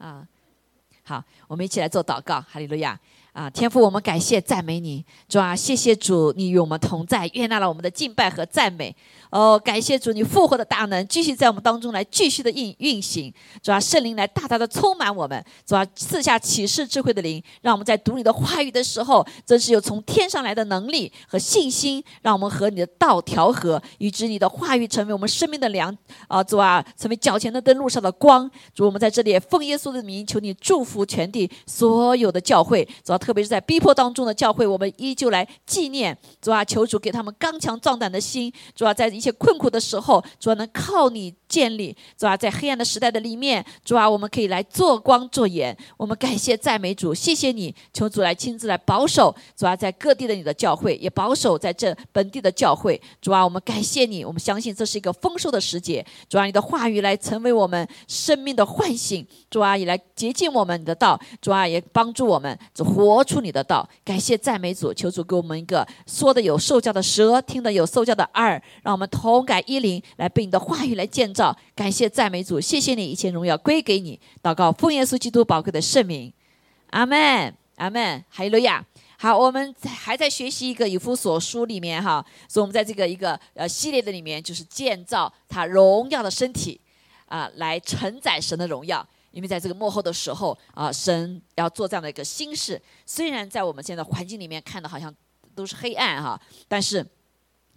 啊，好，我们一起来做祷告，哈利路亚。啊，天父，我们感谢赞美你，主啊，谢谢主，你与我们同在，悦纳了我们的敬拜和赞美。哦，感谢主，你复活的大能继续在我们当中来继续的运运行，主啊，圣灵来大大的充满我们，主啊，赐下启示智慧的灵，让我们在读你的话语的时候，真是有从天上来的能力和信心，让我们和你的道调和，以致你的话语成为我们生命的粮啊，主啊，成为脚前的灯，路上的光。主，我们在这里奉耶稣的名，求你祝福全地所有的教会，主啊。特别是在逼迫当中的教会，我们依旧来纪念主啊，求主给他们刚强壮胆的心。主啊，在一切困苦的时候，主啊，能靠你建立。主啊，在黑暗的时代的里面，主啊，我们可以来做光做盐。我们感谢赞美主，谢谢你，求主来亲自来保守。主啊，在各地的你的教会也保守在这本地的教会。主啊，我们感谢你，我们相信这是一个丰收的时节。主啊，你的话语来成为我们生命的唤醒。主啊，也来洁净我们的道。主啊，也帮助我们活。活出你的道，感谢赞美主，求主给我们一个说的有受教的舌，听的有受教的耳，让我们同感一灵，来被你的话语来建造。感谢赞美主，谢谢你，一切荣耀归给你。祷告奉耶稣基督宝贵的圣名，阿门，阿门，哈利路亚。好，我们还在学习一个以弗所书里面哈，所以我们在这个一个呃系列的里面，就是建造他荣耀的身体啊，来承载神的荣耀。因为在这个幕后的时候啊，神要做这样的一个新事。虽然在我们现在环境里面看的好像都是黑暗哈，但是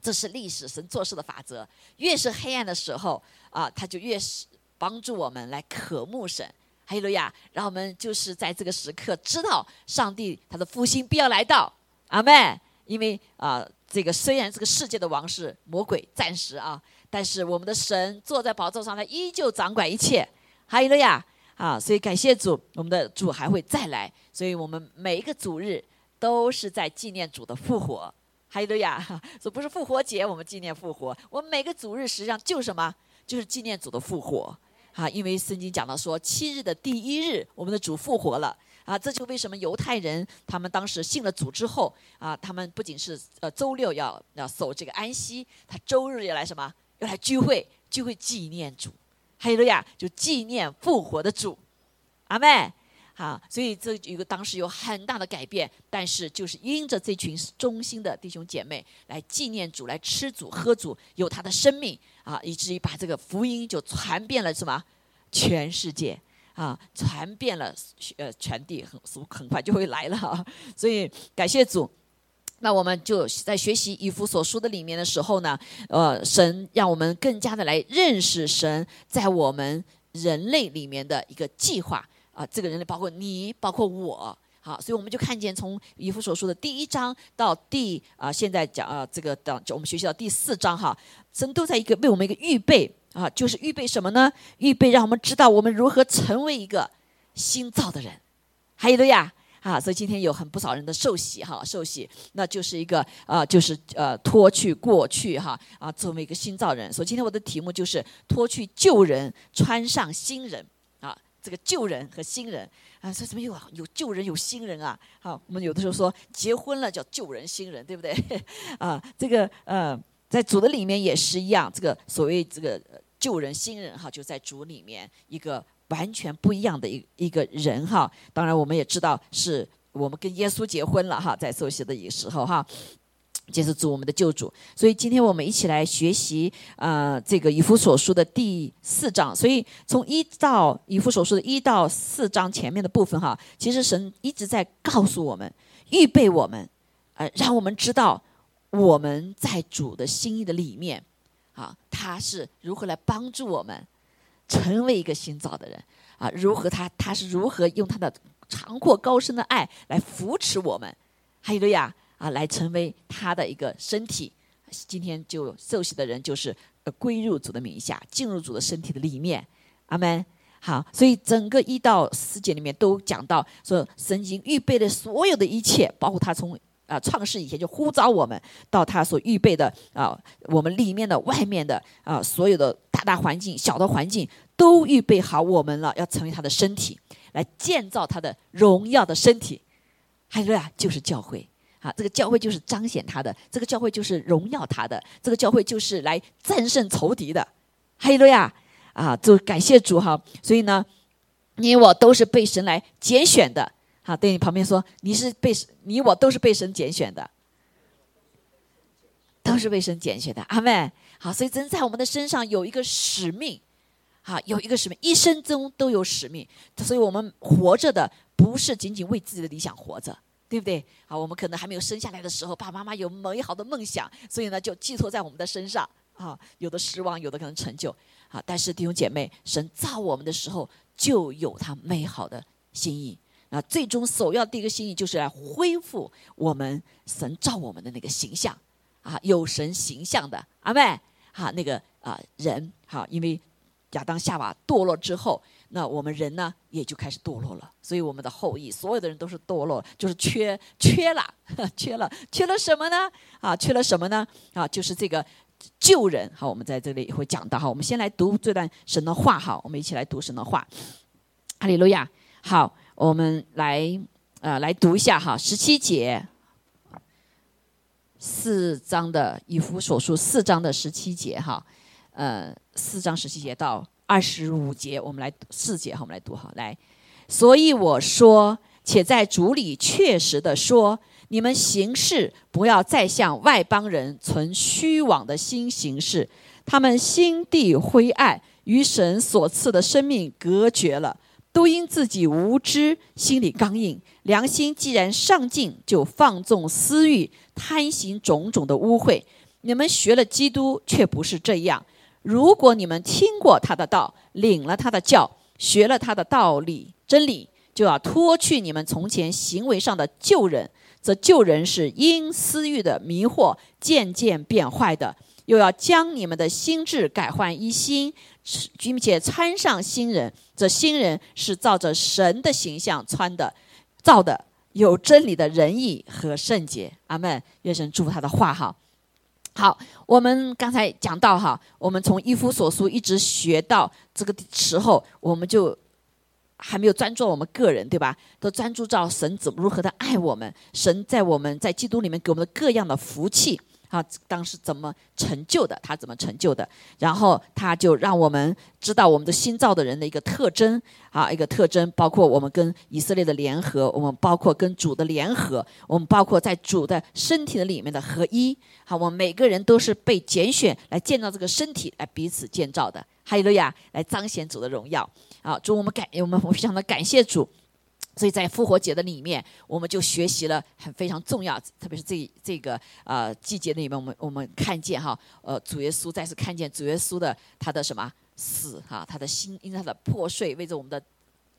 这是历史神做事的法则。越是黑暗的时候啊，他就越是帮助我们来渴慕神。哈利路亚！让我们就是在这个时刻知道上帝他的复兴必要来到。阿门。因为啊，这个虽然这个世界的王是魔鬼，暂时啊，但是我们的神坐在宝座上，他依旧掌管一切。哈利路亚。啊，所以感谢主，我们的主还会再来，所以我们每一个主日都是在纪念主的复活。哈利路亚！这不是复活节，我们纪念复活。我们每个主日实际上就是什么？就是纪念主的复活。啊，因为圣经讲到说，七日的第一日，我们的主复活了。啊，这就为什么犹太人他们当时信了主之后，啊，他们不仅是呃周六要要守这个安息，他周日要来什么？要来聚会，聚会纪念主。哈利路亚，就纪念复活的主，阿妹，好，所以这一个当时有很大的改变，但是就是因着这群忠心的弟兄姐妹来纪念主，来吃主喝主，有他的生命啊，以至于把这个福音就传遍了什么？全世界。啊，传遍了呃全地，很很快就会来了，所以感谢主。那我们就在学习以弗所书的里面的时候呢，呃，神让我们更加的来认识神在我们人类里面的一个计划啊，这个人类包括你，包括我，好，所以我们就看见从以弗所书的第一章到第啊，现在讲啊，这个到我们学习到第四章哈，神都在一个为我们一个预备啊，就是预备什么呢？预备让我们知道我们如何成为一个新造的人，还有的呀。啊，所以今天有很不少人的受洗哈，受洗那就是一个啊，就是呃脱去过去哈啊，作为一个新造人。所以今天我的题目就是脱去旧人，穿上新人啊。这个旧人和新人啊，说怎么有有旧人有新人啊？好，我们有的时候说结婚了叫旧人新人，对不对？啊，这个呃，在主的里面也是一样，这个所谓这个旧人新人哈，就在主里面一个。完全不一样的一一个人哈，当然我们也知道是我们跟耶稣结婚了哈，在受洗的一个时候哈，接着主我们的救主，所以今天我们一起来学习啊这个以弗所书的第四章，所以从一到以弗所书的一到四章前面的部分哈，其实神一直在告诉我们，预备我们，呃，让我们知道我们在主的心意的里面啊，他是如何来帮助我们。成为一个新造的人啊，如何他他是如何用他的长阔高深的爱来扶持我们，还有个呀啊，来成为他的一个身体。今天就受洗的人就是归入主的名下，进入主的身体的里面。阿门。好，所以整个一到四节里面都讲到说，神已经预备的所有的一切，包括他从。啊，创世以前就呼召我们到他所预备的啊，我们里面的、外面的啊，所有的大大环境、小的环境都预备好我们了，要成为他的身体，来建造他的荣耀的身体。还有啊，就是教会啊，这个教会就是彰显他的，这个教会就是荣耀他的，这个教会就是来战胜仇敌的。还有呀，啊，就感谢主哈。所以呢，你我都是被神来拣选的。好，对你旁边说，你是被你我都是被神拣选的，都是被神拣选的。阿妹，好，所以真在我们的身上有一个使命，好，有一个使命，一生中都有使命。所以我们活着的不是仅仅为自己的理想活着，对不对？好，我们可能还没有生下来的时候，爸爸妈妈有美好的梦想，所以呢，就寄托在我们的身上。啊，有的失望，有的可能成就。啊，但是弟兄姐妹，神造我们的时候就有他美好的心意。那最终首要第一个心意就是来恢复我们神造我们的那个形象。啊，有神形象的阿妹，哈，那个啊人，哈，因为亚当夏娃堕落之后，那我们人呢也就开始堕落了。所以我们的后裔，所有的人都是堕落，就是缺缺了，缺了，缺了什么呢？啊，缺了什么呢？啊，就是这个。救人，好，我们在这里也会讲到，哈，我们先来读这段神的话，哈，我们一起来读神的话，哈利路亚，好，我们来，呃，来读一下，哈，十七节，四章的以弗所书四章的十七节，哈，呃，四章十七节到二十五节，我们来四节，哈，我们来读，哈，来，所以我说，且在主里确实的说。你们行事不要再向外邦人存虚妄的心行事，他们心地灰暗，与神所赐的生命隔绝了，都因自己无知，心里刚硬，良心既然上进，就放纵私欲，贪行种种的污秽。你们学了基督，却不是这样。如果你们听过他的道，领了他的教，学了他的道理真理，就要脱去你们从前行为上的旧人。则旧人是因私欲的迷惑渐渐变坏的，又要将你们的心智改换一新，并且穿上新人。这新人是照着神的形象穿的，造的有真理的仁义和圣洁。阿门。愿神祝福他的话哈。好，我们刚才讲到哈，我们从一夫所书一直学到这个时候，我们就。还没有专注我们个人，对吧？都专注到神怎如何的爱我们，神在我们在基督里面给我们的各样的福气啊，当时怎么成就的？他怎么成就的？然后他就让我们知道我们的新造的人的一个特征啊，一个特征，包括我们跟以色列的联合，我们包括跟主的联合，我们包括在主的身体的里面的合一。好，我们每个人都是被拣选来建造这个身体，来彼此建造的。哈利路亚，来彰显主的荣耀。啊，主，我们感我们非常的感谢主，所以在复活节的里面，我们就学习了很非常重要，特别是这这个呃季节里面，我们我们看见哈，呃主耶稣再次看见主耶稣的他的什么死哈，他的心因为他的破碎，为着我们的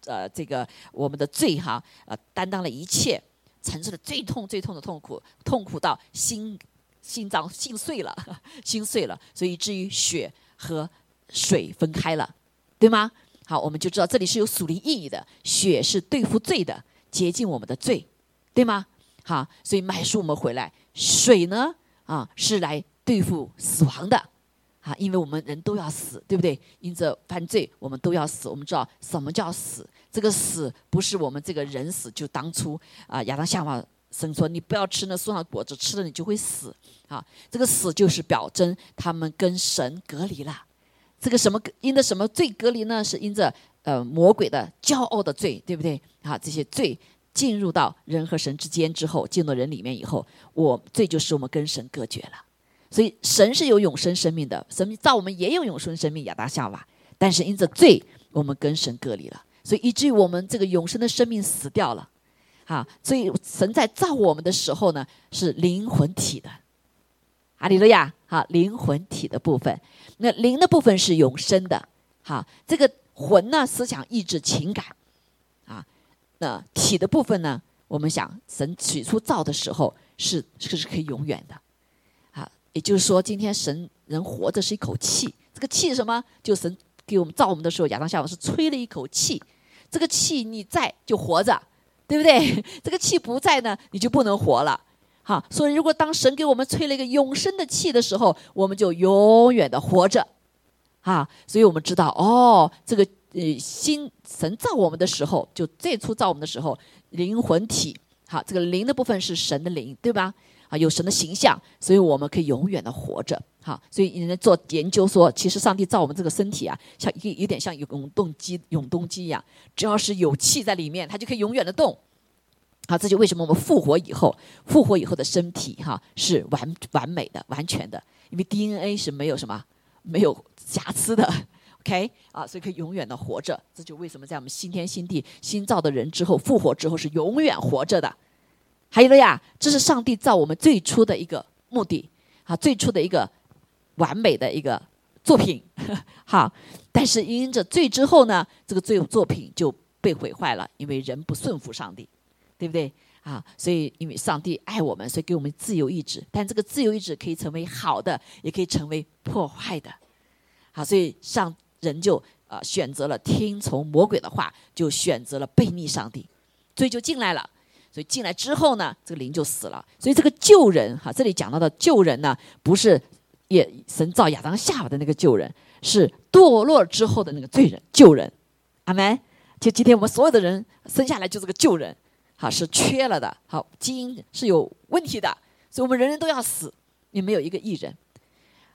呃这个我们的罪哈，呃担当了一切，承受了最痛最痛的痛苦，痛苦到心心脏心碎了，心碎了，所以至于血和水分开了，对吗？好，我们就知道这里是有属灵意义的。血是对付罪的，洁净我们的罪，对吗？好，所以买书我们回来，水呢，啊，是来对付死亡的，啊，因为我们人都要死，对不对？因着犯罪，我们都要死。我们知道什么叫死？这个死不是我们这个人死，就当初啊，亚当夏娃神说你不要吃那树上的果子，吃了你就会死。啊，这个死就是表征他们跟神隔离了。这个什么因的什么罪隔离呢？是因着呃魔鬼的骄傲的罪，对不对？啊，这些罪进入到人和神之间之后，进入人里面以后，我罪就使我们跟神隔绝了。所以神是有永生生命的，神造我们也有永生生命，亚当夏娃。但是因着罪，我们跟神隔离了，所以以至于我们这个永生的生命死掉了。啊，所以神在造我们的时候呢，是灵魂体的。阿里路亚，好，灵魂体的部分，那灵的部分是永生的，好，这个魂呢，思想、意志、情感，啊，那体的部分呢，我们想，神起初造的时候是是是可以永远的，啊，也就是说，今天神人活着是一口气，这个气是什么？就神给我们造我们的时候，亚当夏娃是吹了一口气，这个气你在就活着，对不对？这个气不在呢，你就不能活了。哈，所以如果当神给我们吹了一个永生的气的时候，我们就永远的活着，啊，所以我们知道哦，这个呃，心神造我们的时候，就最初造我们的时候，灵魂体，好，这个灵的部分是神的灵，对吧？啊，有神的形象，所以我们可以永远的活着，哈，所以人家做研究说，其实上帝造我们这个身体啊，像一有点像永动机、永动机一样，只要是有气在里面，它就可以永远的动。好，这就为什么我们复活以后，复活以后的身体哈是完完美的、完全的，因为 DNA 是没有什么没有瑕疵的。OK 啊，所以可以永远的活着。这就为什么在我们新天新地新造的人之后复活之后是永远活着的。还有了呀，这是上帝造我们最初的一个目的啊，最初的一个。完美的一个作品，好，但是因着罪之后呢，这个罪作品就被毁坏了，因为人不顺服上帝，对不对？啊，所以因为上帝爱我们，所以给我们自由意志，但这个自由意志可以成为好的，也可以成为破坏的，好，所以上人就呃选择了听从魔鬼的话，就选择了背逆上帝，罪就进来了，所以进来之后呢，这个灵就死了，所以这个救人哈，这里讲到的救人呢，不是。也神造亚当夏娃的那个救人，是堕落之后的那个罪人救人，阿门。就今天我们所有的人生下来就是个救人，好是缺了的，好基因是有问题的，所以我们人人都要死，也没有一个艺人。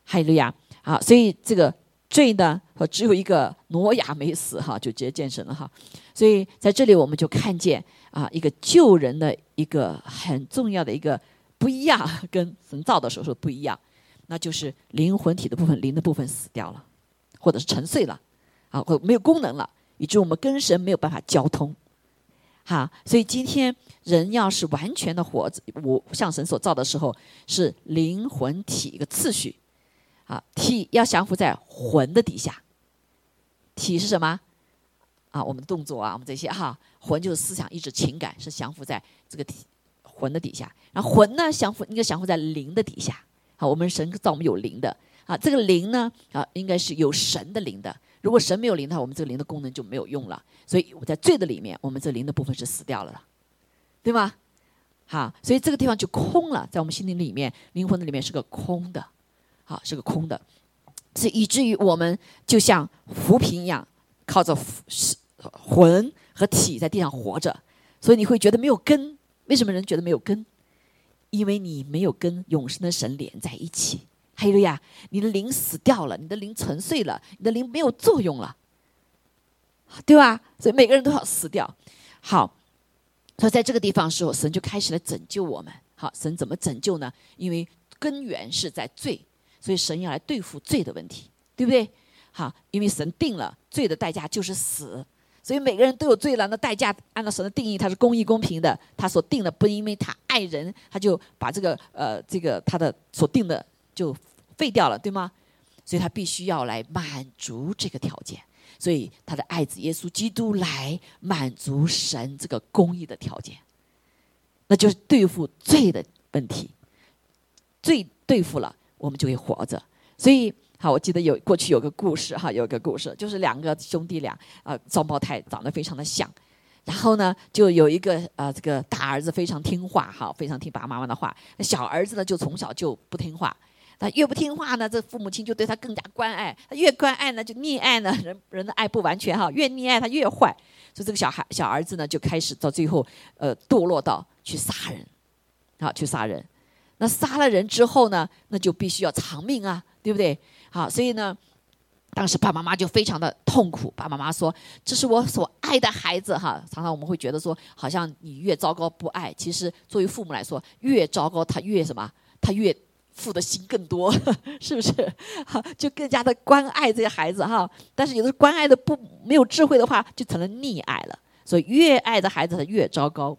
哈利路亚，好，所以这个罪呢，和只有一个挪亚没死，哈，就直接见神了，哈。所以在这里我们就看见啊，一个救人的一个很重要的一个不一样，跟神造的时候是不一样。那就是灵魂体的部分，灵的部分死掉了，或者是沉睡了，啊，或没有功能了，以致我们跟神没有办法交通，哈。所以今天人要是完全的活着，我像神所造的时候，是灵魂体一个次序，啊，体要降服在魂的底下。体是什么？啊，我们的动作啊，我们这些哈，魂就是思想、意志、情感，是降服在这个体魂的底下。然后魂呢，降服应该降服在灵的底下。好，我们神造我们有灵的啊，这个灵呢啊，应该是有神的灵的。如果神没有灵的话，我们这个灵的功能就没有用了。所以我在罪的里面，我们这灵的部分是死掉了的，对吗？好，所以这个地方就空了，在我们心灵里面，灵魂的里面是个空的，好，是个空的，是以至于我们就像浮萍一样，靠着魂和体在地上活着。所以你会觉得没有根，为什么人觉得没有根？因为你没有跟永生的神连在一起，还有呀，你的灵死掉了，你的灵沉睡了，你的灵没有作用了，对吧？所以每个人都要死掉。好，所以在这个地方时候，神就开始来拯救我们。好，神怎么拯救呢？因为根源是在罪，所以神要来对付罪的问题，对不对？好，因为神定了罪的代价就是死。所以每个人都有罪了，那代价按照神的定义，他是公义公平的。他所定的不因为他爱人，他就把这个呃这个他的所定的就废掉了，对吗？所以他必须要来满足这个条件。所以他的爱子耶稣基督来满足神这个公义的条件，那就是对付罪的问题。罪对付了，我们就会活着。所以。好，我记得有过去有个故事哈，有个故事就是两个兄弟俩啊，双胞胎长得非常的像，然后呢，就有一个呃这个大儿子非常听话哈，非常听爸爸妈妈的话，那小儿子呢就从小就不听话，他越不听话呢，这父母亲就对他更加关爱，他越关爱呢就溺爱呢，人人的爱不完全哈，越溺爱他越坏，所以这个小孩小儿子呢就开始到最后呃堕落到去杀人，好去杀人，那杀了人之后呢，那就必须要偿命啊，对不对？好，所以呢，当时爸爸妈妈就非常的痛苦。爸爸妈妈说：“这是我所爱的孩子。”哈，常常我们会觉得说，好像你越糟糕不爱，其实作为父母来说，越糟糕他越什么？他越付的心更多，是不是？哈，就更加的关爱这些孩子哈。但是有的关爱的不没有智慧的话，就成了溺爱了。所以越爱的孩子他越糟糕。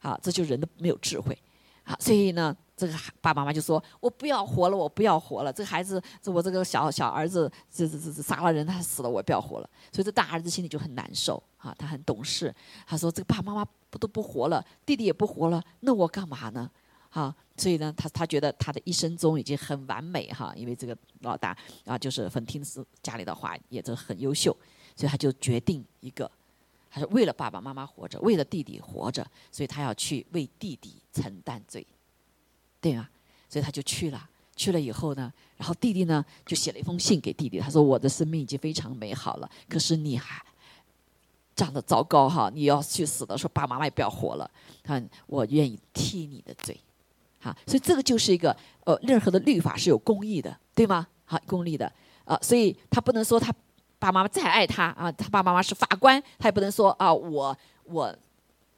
好，这就人的没有智慧。好，所以呢。这个爸爸妈妈就说：“我不要活了，我不要活了。这个孩子，这我这个小小儿子，这这这这杀了人，他死了，我不要活了。所以这大儿子心里就很难受啊，他很懂事。他说：这个爸爸妈妈不都不活了，弟弟也不活了，那我干嘛呢？啊，所以呢，他他觉得他的一生中已经很完美哈，因为这个老大啊，就是很听是家里的话，也都很优秀，所以他就决定一个，他说为了爸爸妈妈活着，为了弟弟活着，所以他要去为弟弟承担罪。”对啊，所以他就去了。去了以后呢，然后弟弟呢就写了一封信给弟弟，他说：“我的生命已经非常美好了，可是你还长得糟糕哈！你要去死的时候，爸爸妈妈也不要活了。看，我愿意替你的罪，啊，所以这个就是一个呃，任何的律法是有公义的，对吗？好，公义的啊，所以他不能说他爸妈妈再爱他啊，他爸爸妈妈是法官，他也不能说啊，我我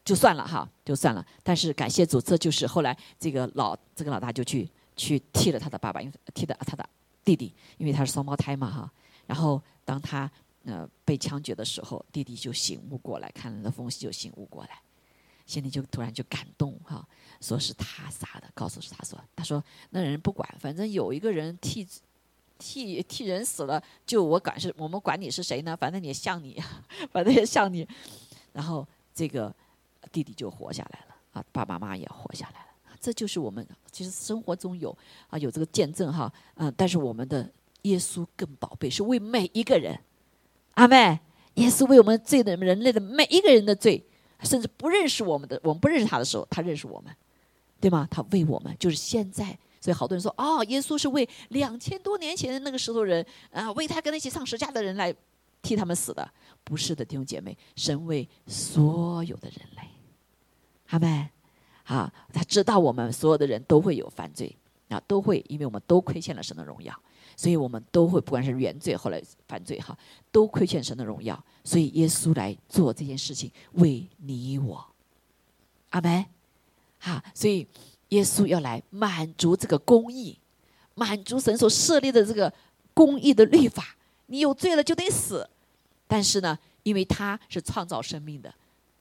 就算了哈，就算了。但是感谢主，这就是后来这个老这个老大就去去替了他的爸爸，因为替的他的弟弟，因为他是双胞胎嘛哈。然后当他呃被枪决的时候，弟弟就醒悟过来，看了那封信就醒悟过来。心里就突然就感动哈，说是他杀的，告诉是他说，他说那人不管，反正有一个人替替替人死了，就我管是我们管你是谁呢？反正也像你，反正也像你。然后这个弟弟就活下来了啊，爸爸妈妈也活下来了。这就是我们其实生活中有啊有这个见证哈，嗯，但是我们的耶稣更宝贝，是为每一个人，阿妹，耶稣为我们罪的人类的每一个人的罪。甚至不认识我们的，我们不认识他的时候，他认识我们，对吗？他为我们，就是现在。所以好多人说，哦，耶稣是为两千多年前的那个石头人啊，为他跟那些上十架的人来替他们死的，不是的，弟兄姐妹，神为所有的人类，好没？好，他知道我们所有的人都会有犯罪啊，都会，因为我们都亏欠了神的荣耀。所以我们都会，不管是原罪后来犯罪哈，都亏欠神的荣耀。所以耶稣来做这件事情，为你我，阿门。哈，所以耶稣要来满足这个公义，满足神所设立的这个公义的律法。你有罪了就得死，但是呢，因为他是创造生命的，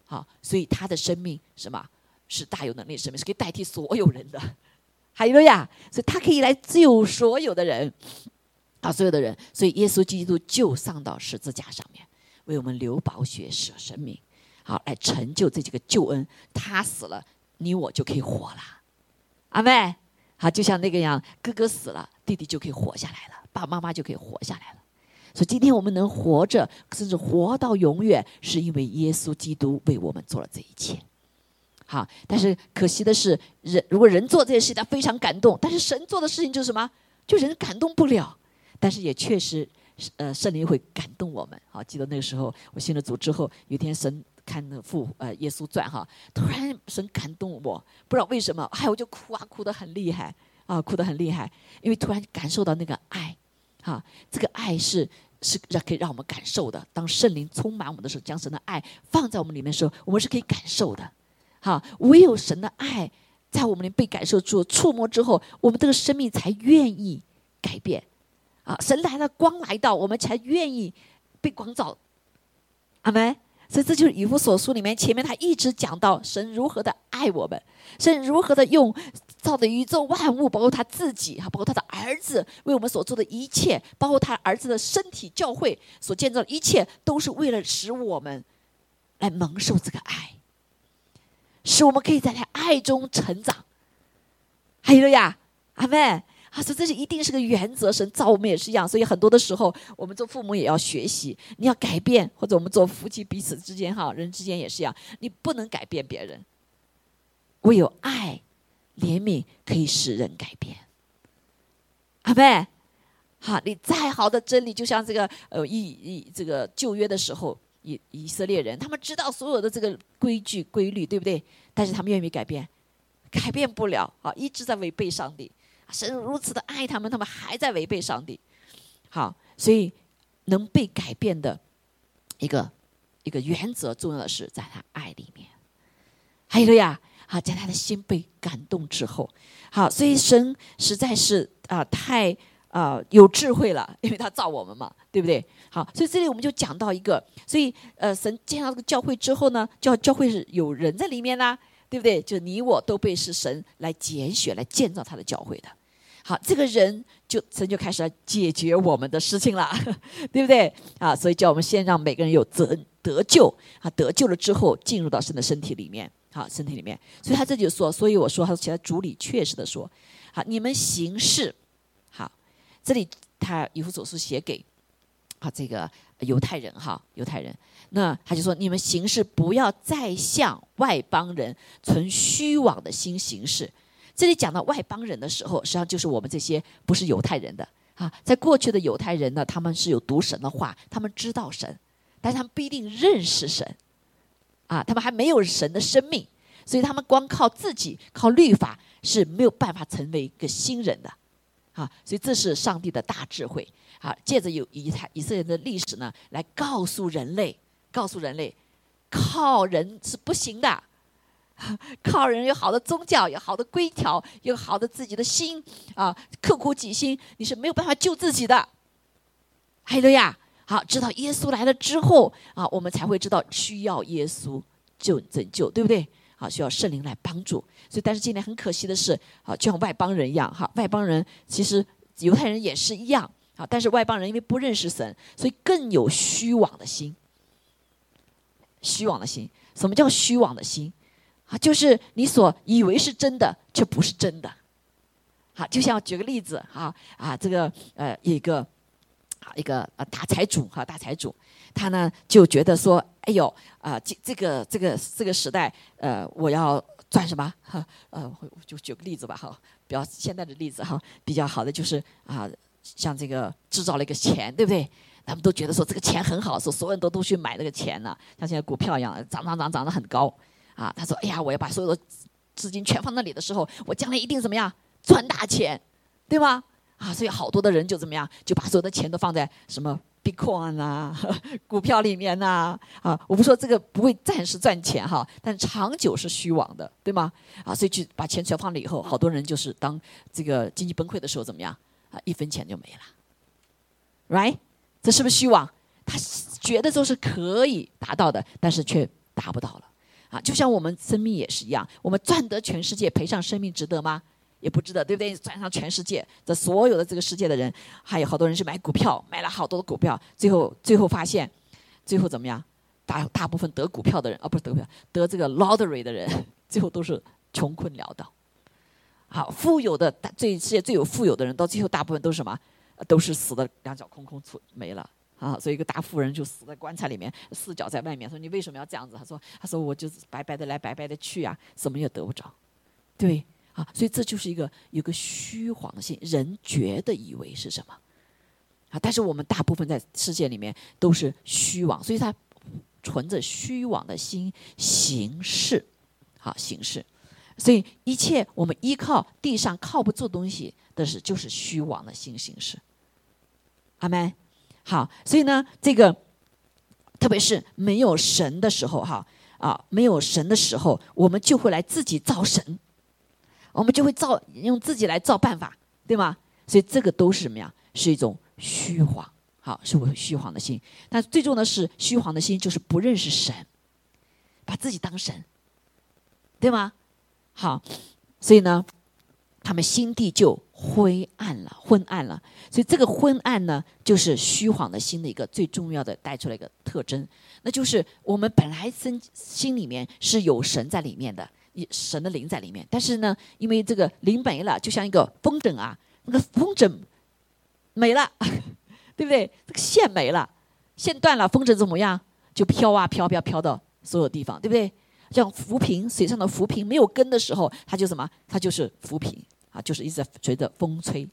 好，所以他的生命什么？是大有能力生命，是可以代替所有人的。还有呀，所以他可以来救所有的人，啊，所有的人。所以耶稣基督就上到十字架上面，为我们流宝血舍生命，好来成就这几个救恩。他死了，你我就可以活了。阿妹，好，就像那个样，哥哥死了，弟弟就可以活下来了，爸爸妈妈就可以活下来了。所以今天我们能活着，甚至活到永远，是因为耶稣基督为我们做了这一切。好，但是可惜的是，人如果人做这些事情，他非常感动；但是神做的事情就是什么？就人感动不了。但是也确实，呃，圣灵会感动我们。好，记得那个时候我信了主之后，有一天神看那副呃耶稣传哈，突然神感动我，不知道为什么，哎，我就哭啊，哭得很厉害啊，哭得很厉害，因为突然感受到那个爱，哈，这个爱是是让可以让我们感受的。当圣灵充满我们的时候，将神的爱放在我们里面的时候，我们是可以感受的。哈，唯有神的爱在我们里被感受住、触摸之后，我们这个生命才愿意改变。啊，神来了，光来到，我们才愿意被光照。阿门。所以这就是以弗所书里面前面他一直讲到神如何的爱我们，神如何的用造的宇宙万物，包括他自己，哈，包括他的儿子为我们所做的一切，包括他儿子的身体教会所建造的一切，都是为了使我们来蒙受这个爱。使我们可以在他爱中成长，还有了呀，阿妹，他说这是一定是个原则，神造我们也是一样，所以很多的时候，我们做父母也要学习，你要改变，或者我们做夫妻彼此之间哈，人之间也是一样，你不能改变别人，唯有爱、怜悯可以使人改变，阿妹，好，你再好的真理，就像这个呃，一一这个旧约的时候。以以色列人，他们知道所有的这个规矩规律，对不对？但是他们愿意改变，改变不了啊！一直在违背上帝。神如此的爱他们，他们还在违背上帝。好，所以能被改变的一个一个原则，重要的是在他爱里面。还有呀，好，在他的心被感动之后，好，所以神实在是啊，太。啊，有智慧了，因为他造我们嘛，对不对？好，所以这里我们就讲到一个，所以呃，神建造这个教会之后呢，教教会是有人在里面啦，对不对？就你我都被是神来拣选来建造他的教会的。好，这个人就神就开始来解决我们的事情了，对不对？啊，所以叫我们先让每个人有责得救啊，得救了之后进入到神的身体里面，好，身体里面。所以他这就说，所以我说，他，其他主理确实的说，好，你们行事。好这里他以弗所书写给好这个犹太人哈犹太人，那他就说你们行事不要再向外邦人存虚妄的心行事。这里讲到外邦人的时候，实际上就是我们这些不是犹太人的啊。在过去的犹太人呢，他们是有读神的话，他们知道神，但是他们不一定认识神啊，他们还没有神的生命，所以他们光靠自己靠律法是没有办法成为一个新人的，啊，所以这是上帝的大智慧，啊，借着有以太以色列的历史呢，来告诉人类，告诉人类，靠人是不行的，靠人有好的宗教，有好的规条，有好的自己的心，啊，刻苦己心，你是没有办法救自己的，还有呀，好，知道耶稣来了之后，啊，我们才会知道需要耶稣救拯救，对不对？啊，需要圣灵来帮助，所以但是今天很可惜的是，啊，就像外邦人一样，哈，外邦人其实犹太人也是一样，啊，但是外邦人因为不认识神，所以更有虚妄的心。虚妄的心，什么叫虚妄的心？啊，就是你所以为是真的，却不是真的。好，就像举个例子，哈啊，这个呃一个啊一个呃大财主哈大财主，他呢就觉得说。哎呦，啊，这这个这个这个时代，呃，我要赚什么？哈，呃，我就举个例子吧，哈，比较现在的例子哈，比较好的就是啊，像这个制造了一个钱，对不对？他们都觉得说这个钱很好，说所有人都都去买那个钱呢，像现在股票一样，涨涨涨涨得很高，啊，他说，哎呀，我要把所有的资金全放那里的时候，我将来一定怎么样赚大钱，对吗？啊，所以好多的人就怎么样，就把所有的钱都放在什么？Bitcoin 啊，股票里面呐，啊，我不说这个不会暂时赚钱哈，但长久是虚妄的，对吗？啊，所以就把钱全放了以后，好多人就是当这个经济崩溃的时候怎么样？啊，一分钱就没了，right？这是不是虚妄？他觉得都是可以达到的，但是却达不到了。啊，就像我们生命也是一样，我们赚得全世界，赔上生命，值得吗？也不值得，对不对？转上全世界的所有的这个世界的人，还有好多人是买股票，买了好多的股票，最后最后发现，最后怎么样？大大部分得股票的人，啊，不是得股票，得这个 lottery 的人，最后都是穷困潦倒。好，富有的最世界最有富有的人，到最后大部分都是什么？都是死的两脚空空出没了啊！所以一个大富人就死在棺材里面，四脚在外面。说你为什么要这样子？他说：“他说我就是白白的来，白白的去啊，什么也得不着。”对。啊，所以这就是一个有个虚晃性，人觉得以为是什么，啊，但是我们大部分在世界里面都是虚妄，所以他存着虚妄的心行事，好行事，所以一切我们依靠地上靠不住东西的是就是虚妄的心行事，阿门。好，所以呢，这个特别是没有神的时候，哈啊，没有神的时候，我们就会来自己造神。我们就会造用自己来造办法，对吗？所以这个都是什么呀？是一种虚晃，好，是我虚晃的心。但最重要的是虚晃的心，就是不认识神，把自己当神，对吗？好，所以呢，他们心地就灰暗了，昏暗了。所以这个昏暗呢，就是虚晃的心的一个最重要的带出来一个特征，那就是我们本来心心里面是有神在里面的。神的灵在里面，但是呢，因为这个灵没了，就像一个风筝啊，那个风筝没了，对不对？这个线没了，线断了，风筝怎么样？就飘啊飘飘飘到所有地方，对不对？像浮萍，水上的浮萍没有根的时候，它就什么？它就是浮萍啊，就是一直在随着风吹，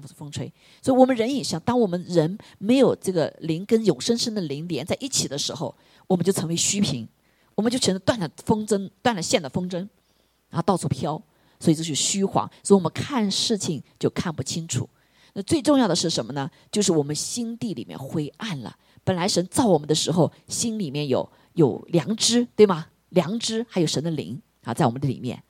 不是风吹。所以我们人也像，当我们人没有这个灵跟永生生的灵连在一起的时候，我们就成为虚萍。我们就成了断了风筝、断了线的风筝，然后到处飘，所以这是虚晃，所以我们看事情就看不清楚。那最重要的是什么呢？就是我们心地里面灰暗了。本来神造我们的时候，心里面有有良知，对吗？良知还有神的灵啊，在我们的里面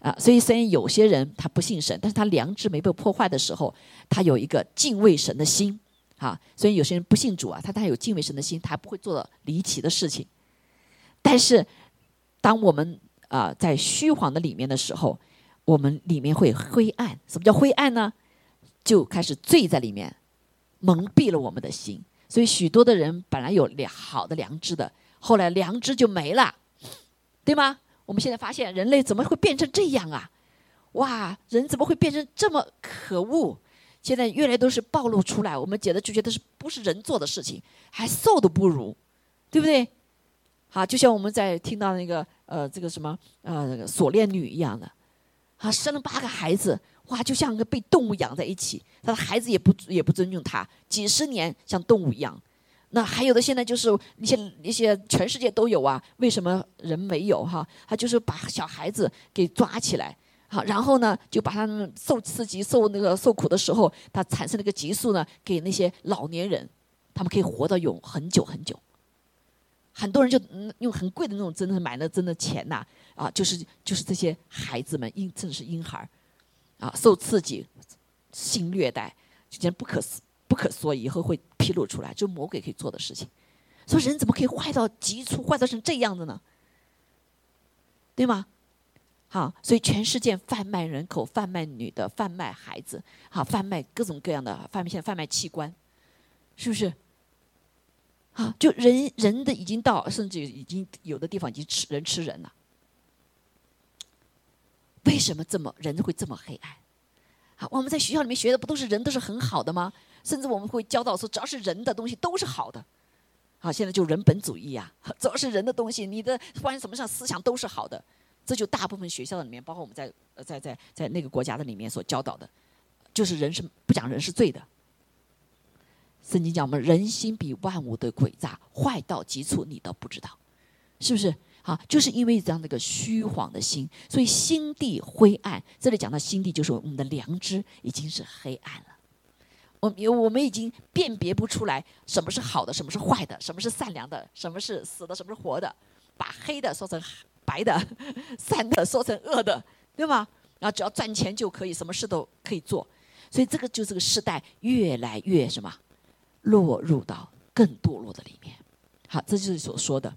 啊。所以虽然有些人他不信神，但是他良知没被破坏的时候，他有一个敬畏神的心啊。所以有些人不信主啊，他他有敬畏神的心，他不会做离奇的事情。但是，当我们啊在虚晃的里面的时候，我们里面会灰暗。什么叫灰暗呢？就开始醉在里面，蒙蔽了我们的心。所以许多的人本来有良好的良知的，后来良知就没了，对吗？我们现在发现人类怎么会变成这样啊？哇，人怎么会变成这么可恶？现在越来都是暴露出来，我们觉得就觉得是不是人做的事情，还兽都不如，对不对？啊，就像我们在听到那个呃，这个什么呃，那个锁链女一样的，啊，生了八个孩子，哇，就像个被动物养在一起，他的孩子也不也不尊重他，几十年像动物一样。那还有的现在就是一些一些全世界都有啊，为什么人没有哈？他就是把小孩子给抓起来好，然后呢，就把他们受刺激、受那个受苦的时候，他产生那个激素呢，给那些老年人，他们可以活到永很久很久。很多人就用很贵的那种针买了真的钱呐，啊，就是就是这些孩子们婴，甚至是婴孩啊，受刺激、性虐待，简直不可不可说，以后会披露出来，就魔鬼可以做的事情。说人怎么可以坏到极处，坏到成这样子呢？对吗？好，所以全世界贩卖人口、贩卖女的、贩卖孩子，好，贩卖各种各样的贩卖，现在贩卖器官，是不是？啊，就人人的已经到，甚至已经有的地方已经吃人吃人了。为什么这么人会这么黑暗？好，我们在学校里面学的不都是人都是很好的吗？甚至我们会教导说，只要是人的东西都是好的。好，现在就人本主义啊，只要是人的东西，你的不管什么上思想都是好的。这就大部分学校里面，包括我们在在在在那个国家的里面所教导的，就是人是不讲人是罪的。圣经讲我们人心比万物的诡诈，坏到极处，你都不知道，是不是？好，就是因为这样的一个虚晃的心，所以心地灰暗。这里讲到心地，就是我们的良知已经是黑暗了。我我们已经辨别不出来什么是好的，什么是坏的，什么是善良的，什么是死的，什么是活的，把黑的说成。白的、善的说成恶的，对吗？然后只要赚钱就可以，什么事都可以做。所以这个就这个时代越来越什么，落入到更堕落的里面。好，这就是所说的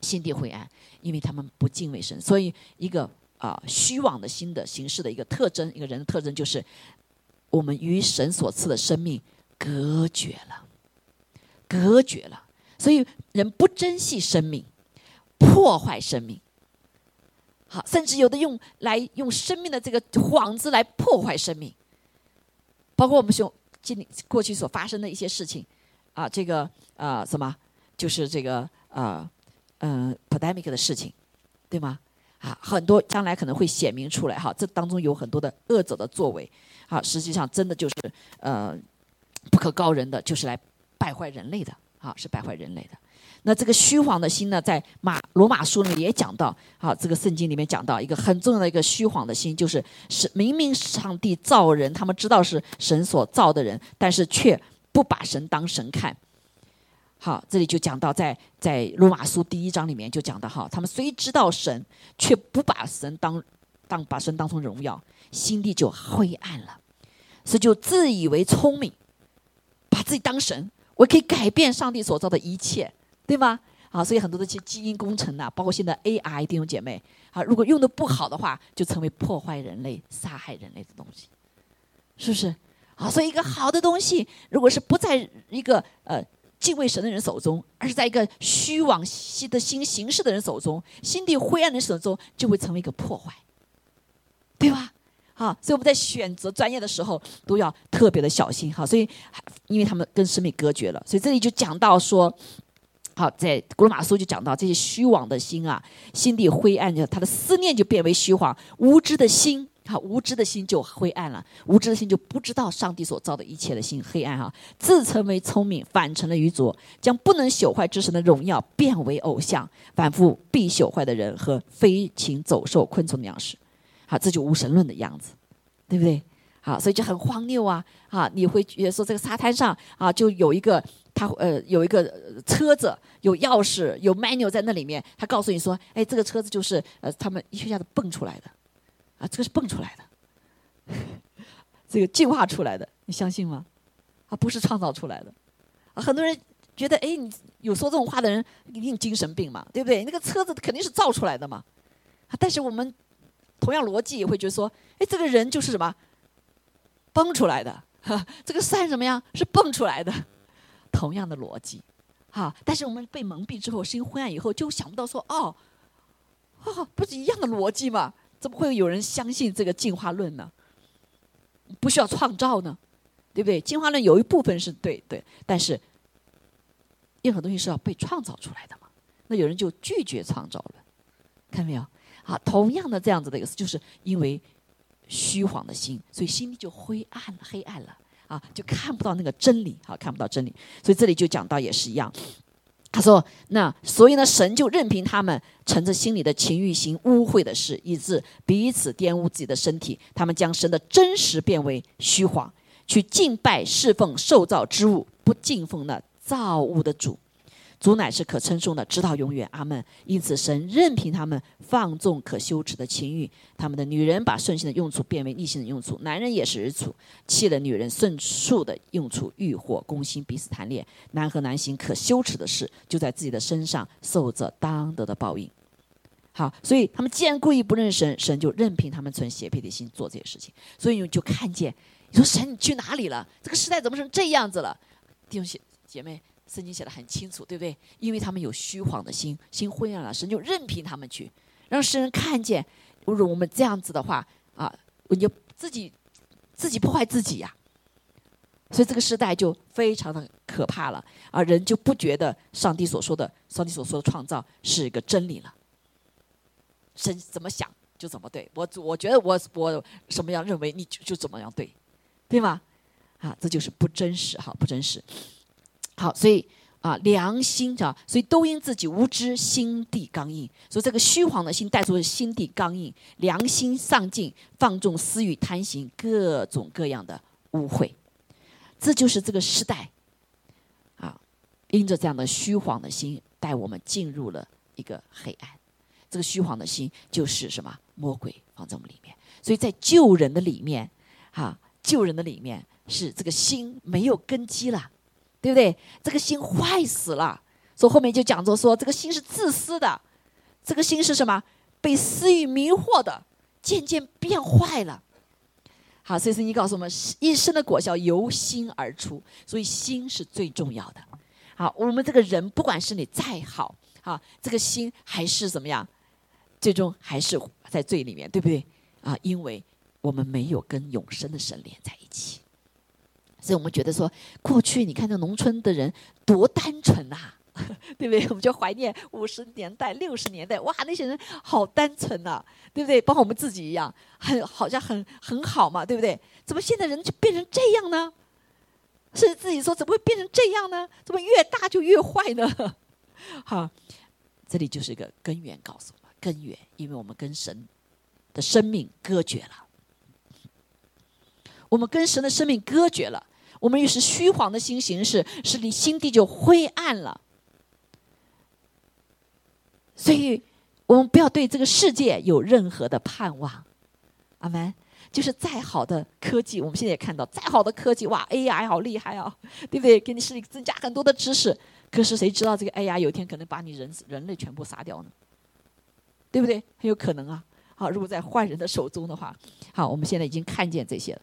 心地灰暗，因为他们不敬畏神。所以一个啊虚妄的心的形式的一个特征，一个人的特征就是我们与神所赐的生命隔绝了，隔绝了。所以人不珍惜生命。破坏生命，好，甚至有的用来用生命的这个幌子来破坏生命，包括我们说经历过去所发生的一些事情，啊，这个啊什么，就是这个呃嗯 pandemic 的事情，对吗？啊，很多将来可能会显明出来哈，这当中有很多的恶者的作为，啊，实际上真的就是呃不可告人的，就是来败坏人类的，啊，是败坏人类的。那这个虚晃的心呢，在马罗马书里面也讲到，好，这个圣经里面讲到一个很重要的一个虚晃的心，就是是明明上帝造人，他们知道是神所造的人，但是却不把神当神看。好，这里就讲到在在罗马书第一章里面就讲到，哈，他们虽知道神，却不把神当当把神当成荣耀，心地就灰暗了，所以就自以为聪明，把自己当神，我可以改变上帝所造的一切。对吗？啊，所以很多的些基因工程呐，包括现在 AI 弟兄姐妹，啊，如果用的不好的话，就成为破坏人类、杀害人类的东西，是不是？啊，所以一个好的东西，如果是不在一个呃敬畏神的人手中，而是在一个虚妄心的心行事的人手中，心地灰暗的人手中，就会成为一个破坏，对吧？啊，所以我们在选择专业的时候都要特别的小心哈。所以，因为他们跟生命隔绝了，所以这里就讲到说。好，在古罗马书就讲到这些虚妄的心啊，心地灰暗，就他的思念就变为虚谎，无知的心，好，无知的心就灰暗了，无知的心就不知道上帝所造的一切的心黑暗哈，自称为聪明，反成了愚拙，将不能朽坏之神的荣耀变为偶像，反复必朽坏的人和飞禽走兽、昆虫的样式，好，这就无神论的样子，对不对？好，所以就很荒谬啊，啊，你会觉得说这个沙滩上啊，就有一个。他呃有一个车子，有钥匙，有 menu 在那里面。他告诉你说：“哎，这个车子就是呃他们一下子蹦出来的，啊，这个是蹦出来的，这个进化出来的，你相信吗？啊，不是创造出来的。啊，很多人觉得，哎，你有说这种话的人一定精神病嘛，对不对？那个车子肯定是造出来的嘛。啊，但是我们同样逻辑也会觉得说，哎，这个人就是什么蹦出来的，这个山怎么样是蹦出来的。”同样的逻辑，哈，但是我们被蒙蔽之后，心昏暗以后，就想不到说，哦，哦，不是一样的逻辑吗？怎么会有人相信这个进化论呢？不需要创造呢，对不对？进化论有一部分是对对，但是任何东西是要被创造出来的嘛？那有人就拒绝创造了，看到没有？啊，同样的这样子的一个，就是因为虚晃的心，所以心里就灰暗了，黑暗了。啊，就看不到那个真理，好，看不到真理，所以这里就讲到也是一样，他说：“那所以呢，神就任凭他们乘着心里的情欲行污秽的事，以致彼此玷污自己的身体。他们将神的真实变为虚谎，去敬拜侍奉受造之物，不敬奉那造物的主。”主乃是可称颂的，直到永远，阿门。因此，神任凭他们放纵可羞耻的情欲，他们的女人把顺性的用处变为逆性的用处，男人也是如此，弃了女人顺处的用处，欲火攻心，彼此谈恋。男和男行可羞耻的事，就在自己的身上受着当得的报应。好，所以他们既然故意不认神，神就任凭他们存邪僻的心做这些事情。所以你就看见，你说神你去哪里了？这个时代怎么成这样子了？弟兄姐姐妹。圣经写的很清楚，对不对？因为他们有虚晃的心，心灰暗了，神就任凭他们去，让世人看见。如果我们这样子的话，啊，你就自己自己破坏自己呀。所以这个时代就非常的可怕了啊！人就不觉得上帝所说的、上帝所说的创造是一个真理了。神怎么想就怎么对，我我觉得我我什么样认为你就就怎么样对，对吗？啊，这就是不真实哈，不真实。好，所以啊，良心啊，所以都因自己无知，心地刚硬。所以这个虚晃的心带出心地刚硬，良心丧尽，放纵私欲，贪行各种各样的污秽。这就是这个时代啊，因着这样的虚晃的心，带我们进入了一个黑暗。这个虚晃的心就是什么？魔鬼放在我们里面。所以在救人的里面，哈，救人的里面是这个心没有根基了。对不对？这个心坏死了，所以后面就讲着说，这个心是自私的，这个心是什么？被私欲迷惑的，渐渐变坏了。好，所以圣经告诉我们，一生的果效由心而出，所以心是最重要的。好，我们这个人不管是你再好，啊，这个心还是怎么样？最终还是在罪里面，对不对？啊，因为我们没有跟永生的神连在一起。所以我们觉得说，过去你看那农村的人多单纯呐，对不对？我们就怀念五十年代、六十年代，哇，那些人好单纯呐，对不对？包括我们自己一样，很好像很很好嘛，对不对？怎么现在人就变成这样呢？甚至自己说，怎么会变成这样呢？怎么越大就越坏呢？好，这里就是一个根源，告诉我们根源，因为我们跟神的生命隔绝了，我们跟神的生命隔绝了。我们又是虚晃的心形式，使你心地就灰暗了。所以，我们不要对这个世界有任何的盼望。阿门。就是再好的科技，我们现在也看到，再好的科技，哇，AI 好厉害啊，对不对？给你是增加很多的知识。可是谁知道这个 AI 有一天可能把你人人类全部杀掉呢？对不对？很有可能啊。好，如果在坏人的手中的话，好，我们现在已经看见这些了。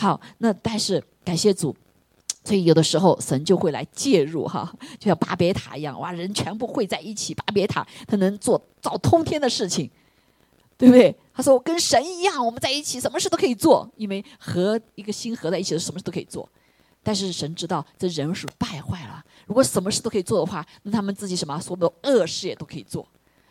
好，那但是感谢主，所以有的时候神就会来介入哈，就像巴别塔一样，哇，人全部汇在一起，巴别塔他能做造通天的事情，对不对？他说我跟神一样，我们在一起，什么事都可以做，因为和一个心合在一起，什么事都可以做。但是神知道这人是败坏了，如果什么事都可以做的话，那他们自己什么所有的恶事也都可以做，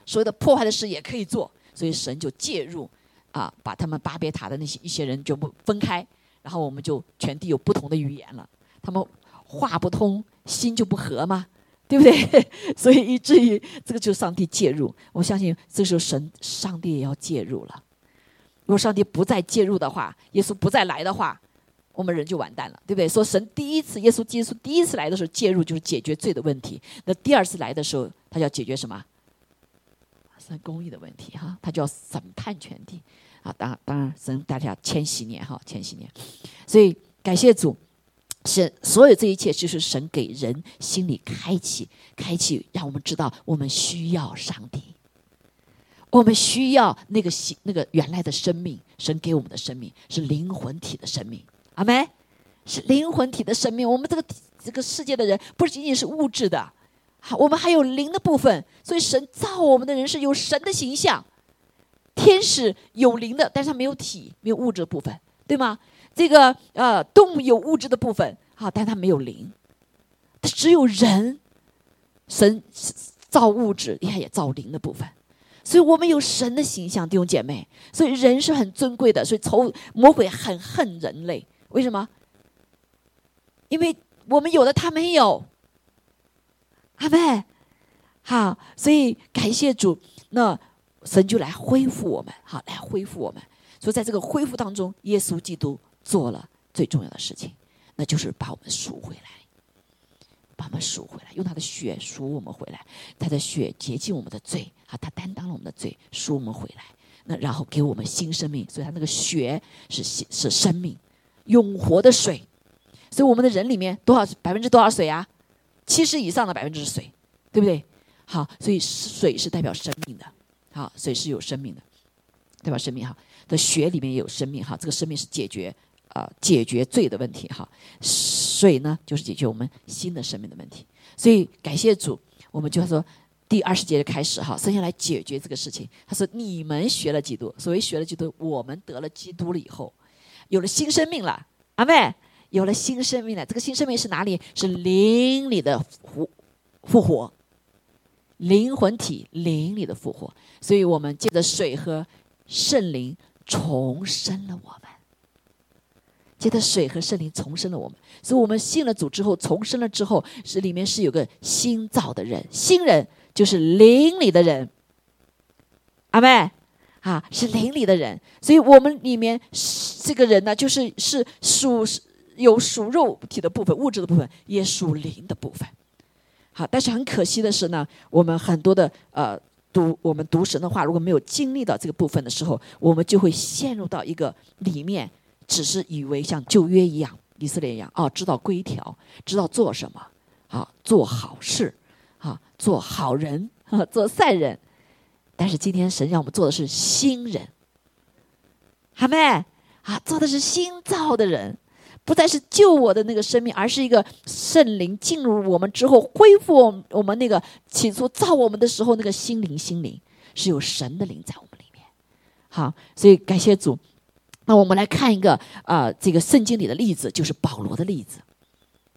所有的破坏的事也可以做，所以神就介入啊，把他们巴别塔的那些一些人全部分开。然后我们就全地有不同的语言了，他们话不通，心就不和嘛，对不对？所以以至于这个就是上帝介入。我相信这时候神上帝也要介入了。如果上帝不再介入的话，耶稣不再来的话，我们人就完蛋了，对不对？说神第一次耶稣耶稣第一次来的时候介入就是解决罪的问题，那第二次来的时候他要解决什么？审公义的问题哈，他就要审判全地。啊，当，当然，神大家千禧年哈，千禧年，所以感谢主，神所有这一切，就是神给人心里开启，开启，让我们知道我们需要上帝，我们需要那个心，那个原来的生命，神给我们的生命是灵魂体的生命，阿门，是灵魂体的生命。我们这个这个世界的人不仅仅是物质的，好，我们还有灵的部分，所以神造我们的人是有神的形象。天使有灵的，但是它没有体，没有物质的部分，对吗？这个呃，动物有物质的部分，好，但它没有灵。它只有人，神造物质，你看也造灵的部分，所以我们有神的形象，弟兄姐妹。所以人是很尊贵的，所以仇魔鬼很恨人类，为什么？因为我们有的他没有，阿妹，好，所以感谢主，那神就来恢复我们，好，来恢复我们。所以在这个恢复当中，耶稣基督做了最重要的事情，那就是把我们赎回来，把我们赎回来，用他的血赎我们回来，他的血洁净我们的罪，啊，他担当了我们的罪，赎我们回来。那然后给我们新生命，所以他那个血是是生命，永活的水。所以我们的人里面多少百分之多少水啊？七十以上的百分之水，对不对？好，所以水是代表生命的，好，水是有生命的，对吧生命哈。的血里面也有生命哈，这个生命是解决啊解决罪的问题哈。水呢就是解决我们新的生命的问题。所以感谢主，我们就说。第二十节的开始，哈，生下来解决这个事情。他说：“你们学了基督，所谓学了基督，我们得了基督了以后，有了新生命了。阿妹，有了新生命了。这个新生命是哪里？是灵里的复复活，灵魂体灵里的复活。所以我们借着水和圣灵重生了我们。借着水和圣灵重生了我们。所以我们信了主之后，重生了之后，是里面是有个新造的人，新人。”就是灵里的人，阿妹，啊，是灵里的人，所以我们里面这个人呢，就是是属有属肉体的部分，物质的部分，也属灵的部分。好，但是很可惜的是呢，我们很多的呃读我们读神的话，如果没有经历到这个部分的时候，我们就会陷入到一个里面，只是以为像旧约一样，以色列一样，哦，知道规条，知道做什么，好，做好事。啊，做好人，做善人，但是今天神让我们做的是新人，好没？啊，做的是新造的人，不再是救我的那个生命，而是一个圣灵进入我们之后，恢复我我们那个起初造我们的时候那个心灵，心灵是有神的灵在我们里面。好，所以感谢主。那我们来看一个啊，这个圣经里的例子，就是保罗的例子。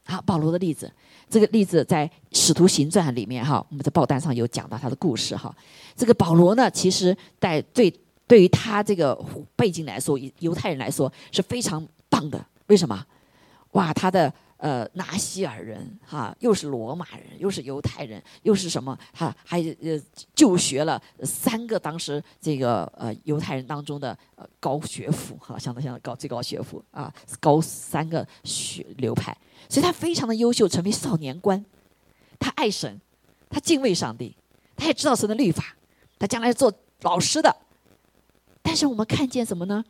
好，保罗的例子。这个例子在《使徒行传》里面哈，我们在报单上有讲到他的故事哈。这个保罗呢，其实在对对于他这个背景来说，犹太人来说是非常棒的。为什么？哇，他的呃拿西尔人哈，又是罗马人，又是犹太人，又是什么？他还呃就学了三个当时这个呃犹太人当中的呃高学府哈，相当相当高最高学府啊，高三个学流派。所以他非常的优秀，成为少年官。他爱神，他敬畏上帝，他也知道神的律法。他将来做老师的。但是我们看见什么呢？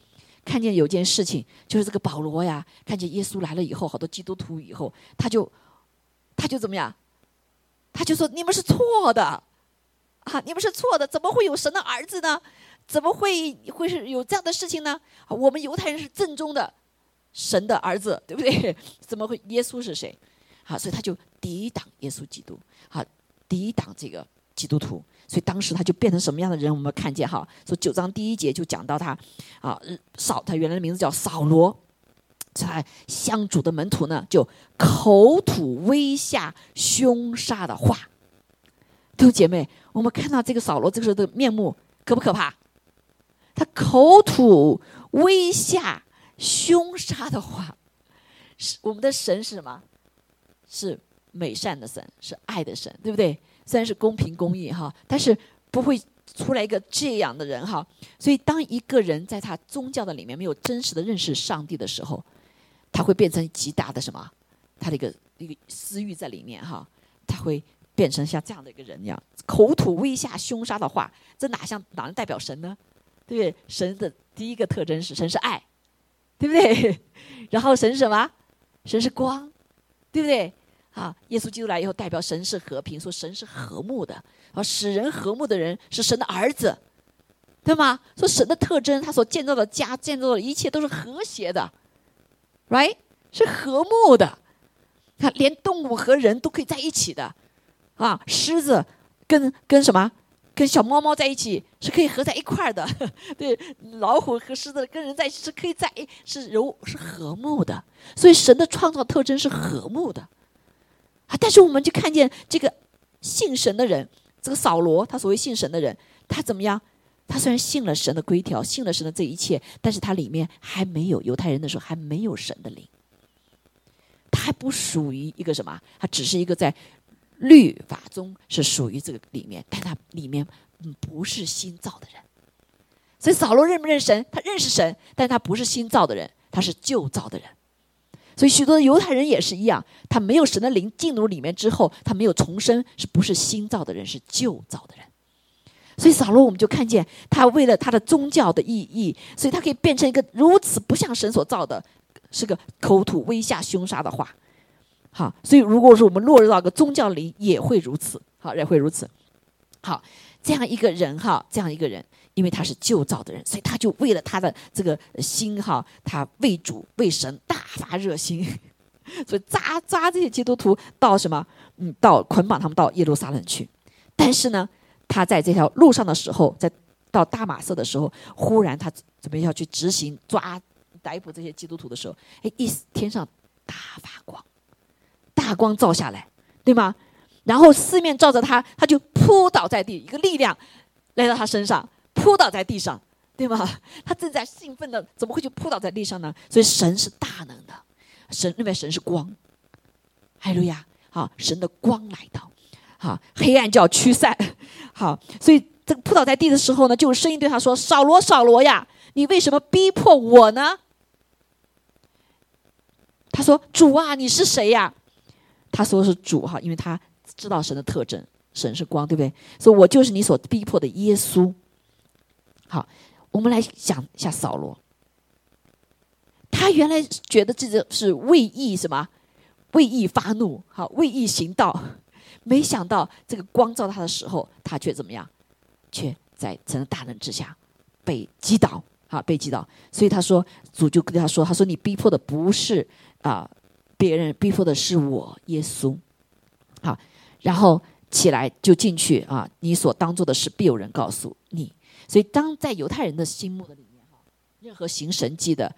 看见有件事情，就是这个保罗呀，看见耶稣来了以后，好多基督徒以后，他就他就怎么样？他就说：“你们是错的啊！你们是错的，怎么会有神的儿子呢？怎么会会是有这样的事情呢？我们犹太人是正宗的。”神的儿子，对不对？怎么会？耶稣是谁？好，所以他就抵挡耶稣基督，好，抵挡这个基督徒。所以当时他就变成什么样的人？我们看见哈，说九章第一节就讲到他，啊，扫他原来的名字叫扫罗，在相主的门徒呢，就口吐威吓、凶杀的话。弟兄姐妹，我们看到这个扫罗这个时候的面目可不可怕？他口吐威吓。凶杀的话，是我们的神是什么？是美善的神，是爱的神，对不对？虽然是公平公义哈，但是不会出来一个这样的人哈。所以，当一个人在他宗教的里面没有真实的认识上帝的时候，他会变成极大的什么？他的一个一个私欲在里面哈，他会变成像这样的一个人一样，口吐威吓、凶杀的话，这哪像哪能代表神呢？对不对？神的第一个特征是神是爱。对不对？然后神是什么？神是光，对不对？啊，耶稣基督来以后，代表神是和平，说神是和睦的，啊，使人和睦的人是神的儿子，对吗？说神的特征，他所建造的家，建造的一切都是和谐的，right？是和睦的，看连动物和人都可以在一起的，啊，狮子跟跟什么？跟小猫猫在一起是可以合在一块儿的，对，老虎和狮子跟人在一起是可以在是柔是和睦的，所以神的创造特征是和睦的，啊，但是我们就看见这个信神的人，这个扫罗，他所谓信神的人，他怎么样？他虽然信了神的规条，信了神的这一切，但是他里面还没有犹太人的时候还没有神的灵，他还不属于一个什么？他只是一个在律法中是属于这个里面，但他里面不是新造的人。所以扫罗认不认神？他认识神，但他不是新造的人，他是旧造的人。所以许多的犹太人也是一样，他没有神的灵进入里面之后，他没有重生，是不是新造的人？是旧造的人。所以扫罗，我们就看见他为了他的宗教的意义，所以他可以变成一个如此不像神所造的，是个口吐威吓凶杀的话。好，所以如果说我们落入到个宗教里，也会如此。好，也会如此。好，这样一个人哈，这样一个人。因为他是旧造的人，所以他就为了他的这个心哈，他为主为神大发热心，所以抓抓这些基督徒到什么？嗯，到捆绑他们到耶路撒冷去。但是呢，他在这条路上的时候，在到大马色的时候，忽然他准备要去执行抓逮捕这些基督徒的时候，哎，一天上大发光，大光照下来，对吗？然后四面照着他，他就扑倒在地，一个力量来到他身上。扑倒在地上，对吗？他正在兴奋的，怎么会就扑倒在地上呢？所以神是大能的，神认为神是光，哈利路亚！好，神的光来到，好，黑暗就要驱散，好，所以这个扑倒在地的时候呢，就有声音对他说：“扫罗，扫罗呀，你为什么逼迫我呢？”他说：“主啊，你是谁呀？”他说是主哈，因为他知道神的特征，神是光，对不对？所以我就是你所逼迫的耶稣。好，我们来想一下扫罗。他原来觉得这个是为义什么？为义发怒，好，为义行道。没想到这个光照他的时候，他却怎么样？却在神的大能之下被击倒，好，被击倒。所以他说，主就跟他说：“他说你逼迫的不是啊别人，逼迫的是我耶稣。”好，然后起来就进去啊，你所当做的事，必有人告诉你。所以，当在犹太人的心目的里面，哈，任何行神迹的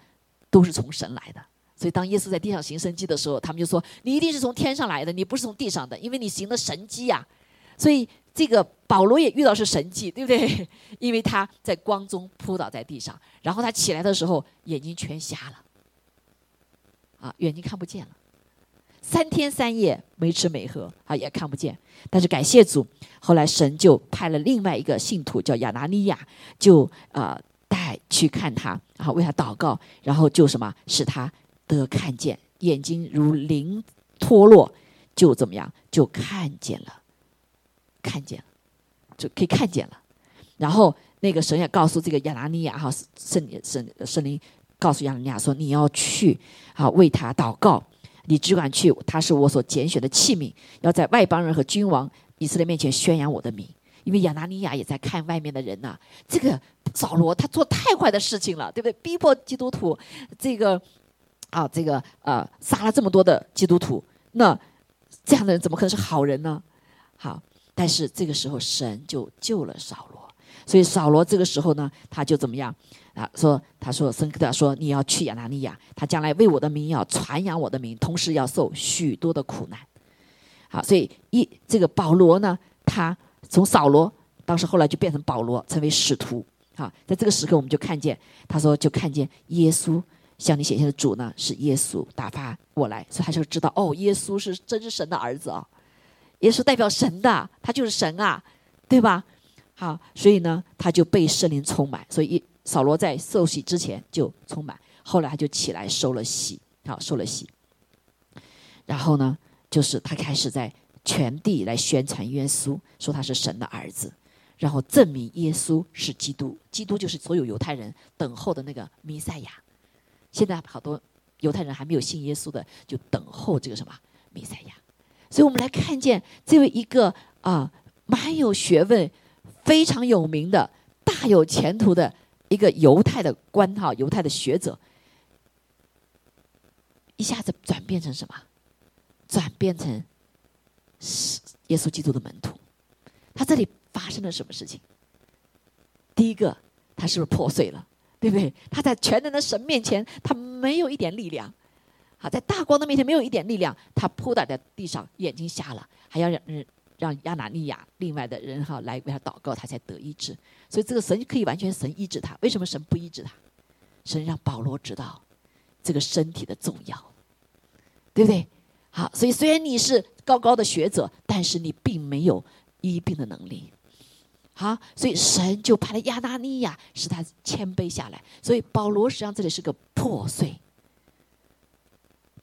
都是从神来的。所以，当耶稣在地上行神迹的时候，他们就说：“你一定是从天上来的，你不是从地上的，因为你行的神迹呀。”所以，这个保罗也遇到是神迹，对不对？因为他在光中扑倒在地上，然后他起来的时候眼睛全瞎了，啊，眼睛看不见了。三天三夜没吃没喝啊，也看不见。但是感谢主，后来神就派了另外一个信徒叫亚拿尼亚，就呃带去看他，然后为他祷告，然后就什么使他得看见，眼睛如灵脱落，就怎么样就看见了，看见了，就可以看见了。然后那个神也告诉这个亚拿尼亚哈圣圣圣灵告诉亚拿尼亚说你要去啊为他祷告。你只管去，他是我所拣选的器皿，要在外邦人和君王以色列面前宣扬我的名。因为亚拿尼亚也在看外面的人呐，这个扫罗他做太坏的事情了，对不对？逼迫基督徒，这个啊，这个呃，杀了这么多的基督徒，那这样的人怎么可能是好人呢？好，但是这个时候神就救了扫罗，所以扫罗这个时候呢，他就怎么样？啊，说他说森克特说你要去亚拿尼亚，他将来为我的名要传扬我的名，同时要受许多的苦难。好，所以一这个保罗呢，他从扫罗，当时后来就变成保罗，成为使徒。好，在这个时刻我们就看见，他说就看见耶稣向你显现的主呢是耶稣打发我来，所以他就知道哦，耶稣是真是神的儿子啊，耶稣代表神的，他就是神啊，对吧？好，所以呢，他就被圣灵充满，所以一。扫罗在受洗之前就充满，后来他就起来受了洗，好受了洗。然后呢，就是他开始在全地来宣传耶稣，说他是神的儿子，然后证明耶稣是基督，基督就是所有犹太人等候的那个弥赛亚。现在好多犹太人还没有信耶稣的，就等候这个什么弥赛亚。所以我们来看见这位一个啊，蛮有学问、非常有名的、大有前途的。一个犹太的官哈，犹太的学者，一下子转变成什么？转变成是耶稣基督的门徒。他这里发生了什么事情？第一个，他是不是破碎了？对不对？他在全能的神面前，他没有一点力量。好，在大光的面前没有一点力量，他扑倒在地上，眼睛瞎了，还要让。让亚拿尼亚另外的人哈来为他祷告，他才得医治。所以这个神可以完全神医治他。为什么神不医治他？神让保罗知道这个身体的重要，对不对？好，所以虽然你是高高的学者，但是你并没有医病的能力。好，所以神就派了亚拿尼亚，使他谦卑下来。所以保罗实际上这里是个破碎，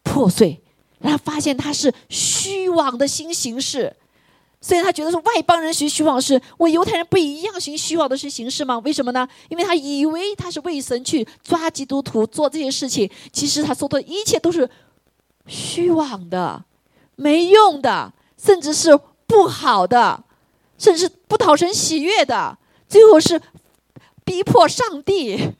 破碎，让他发现他是虚妄的新形式。所以他觉得说外邦人学虚妄事，我犹太人不一样行虚妄的是形式吗？为什么呢？因为他以为他是为神去抓基督徒做这些事情，其实他说的一切都是虚妄的、没用的，甚至是不好的，甚至不讨神喜悦的，最后是逼迫上帝，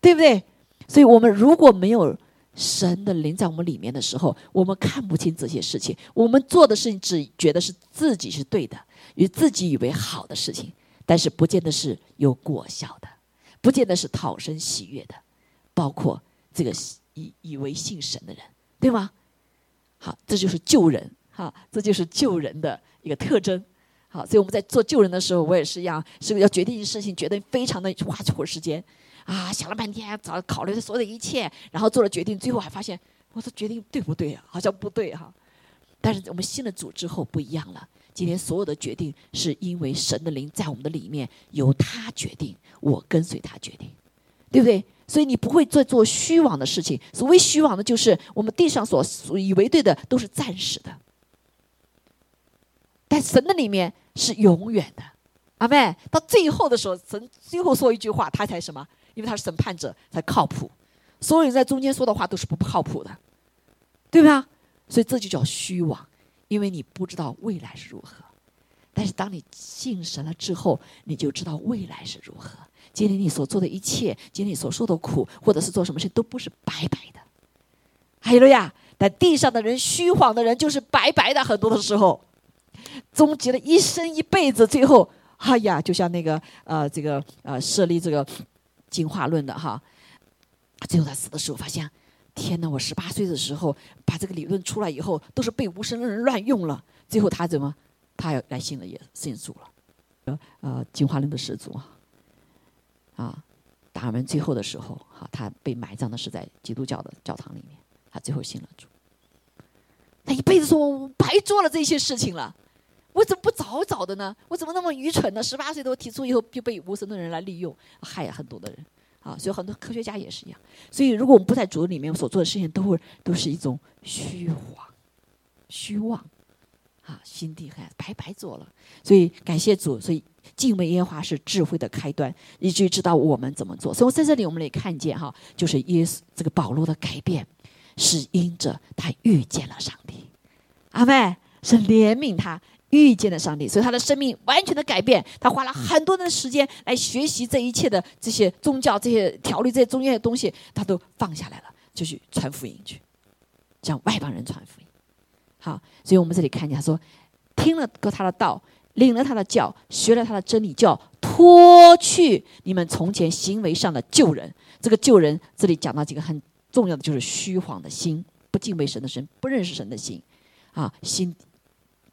对不对？所以我们如果没有。神的灵在我们里面的时候，我们看不清这些事情。我们做的事情只觉得是自己是对的，与自己以为好的事情，但是不见得是有果效的，不见得是讨生喜悦的。包括这个以以为信神的人，对吗？好，这就是救人，哈，这就是救人的一个特征。好，所以我们在做救人的时候，我也是一样，是不是要决定一件事情，觉得非常的花会时间。啊，想了半天，找考虑的所有的一切，然后做了决定，最后还发现，我说决定对不对啊？好像不对哈。但是我们信了主之后不一样了，今天所有的决定是因为神的灵在我们的里面，由他决定，我跟随他决定，对不对？所以你不会再做虚妄的事情。所谓虚妄的，就是我们地上所所以为对的都是暂时的，但神的里面是永远的。阿妹，到最后的时候，神最后说一句话，他才什么？因为他是审判者，才靠谱。所有人在中间说的话都是不靠谱的，对吧？所以这就叫虚妄，因为你不知道未来是如何。但是当你信神了之后，你就知道未来是如何。今天你所做的一切，今天你所受的苦，或者是做什么事，都不是白白的。还有呀，在地上的人，虚晃的人就是白白的。很多的时候，终结了一生一辈子，最后，哎呀，就像那个呃，这个呃，设立这个。进化论的哈，最后他死的时候发现，天哪！我十八岁的时候把这个理论出来以后，都是被无神论人乱用了。最后他怎么，他要来信了，也信主了。呃，进化论的始祖啊，啊，达尔文最后的时候，哈，他被埋葬的是在基督教的教堂里面，他最后信了主。他一辈子说我白做了这些事情了，我怎么不早早的呢？我怎么那么愚蠢呢？十八岁都提出以后就被无神的人来利用，害很多的人啊！所以很多科学家也是一样。所以如果我们不在主里面所做的事情，都会都是一种虚晃、虚妄啊，心地很白白做了。所以感谢主，所以敬畏耶和华是智慧的开端，以至于知道我们怎么做。所以在这里我们也看见哈，就是耶稣这个保罗的改变，是因着他遇见了上帝，阿妹是怜悯他。遇见了上帝，所以他的生命完全的改变。他花了很多的时间来学习这一切的这些宗教、这些条例、这些中间的东西，他都放下来了，就去传福音去，向外邦人传福音。好，所以我们这里看见他说，听了个他的道，领了他的教，学了他的真理，叫脱去你们从前行为上的旧人。这个旧人，这里讲到几个很重要的，就是虚晃的心，不敬畏神的神，不认识神的心，啊，心。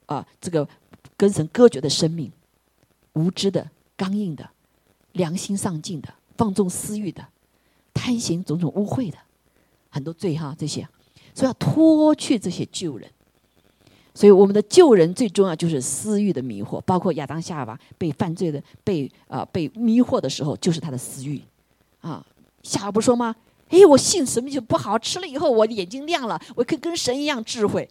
啊，这个跟神隔绝的生命，无知的、刚硬的、良心丧尽的、放纵私欲的、贪行种种污秽的，很多罪哈，这些，所以要脱去这些旧人。所以我们的旧人最重要就是私欲的迷惑，包括亚当夏娃被犯罪的、被啊被迷惑的时候，就是他的私欲。啊，夏娃不说吗？哎，我信神就不好，吃了以后我眼睛亮了，我可以跟神一样智慧。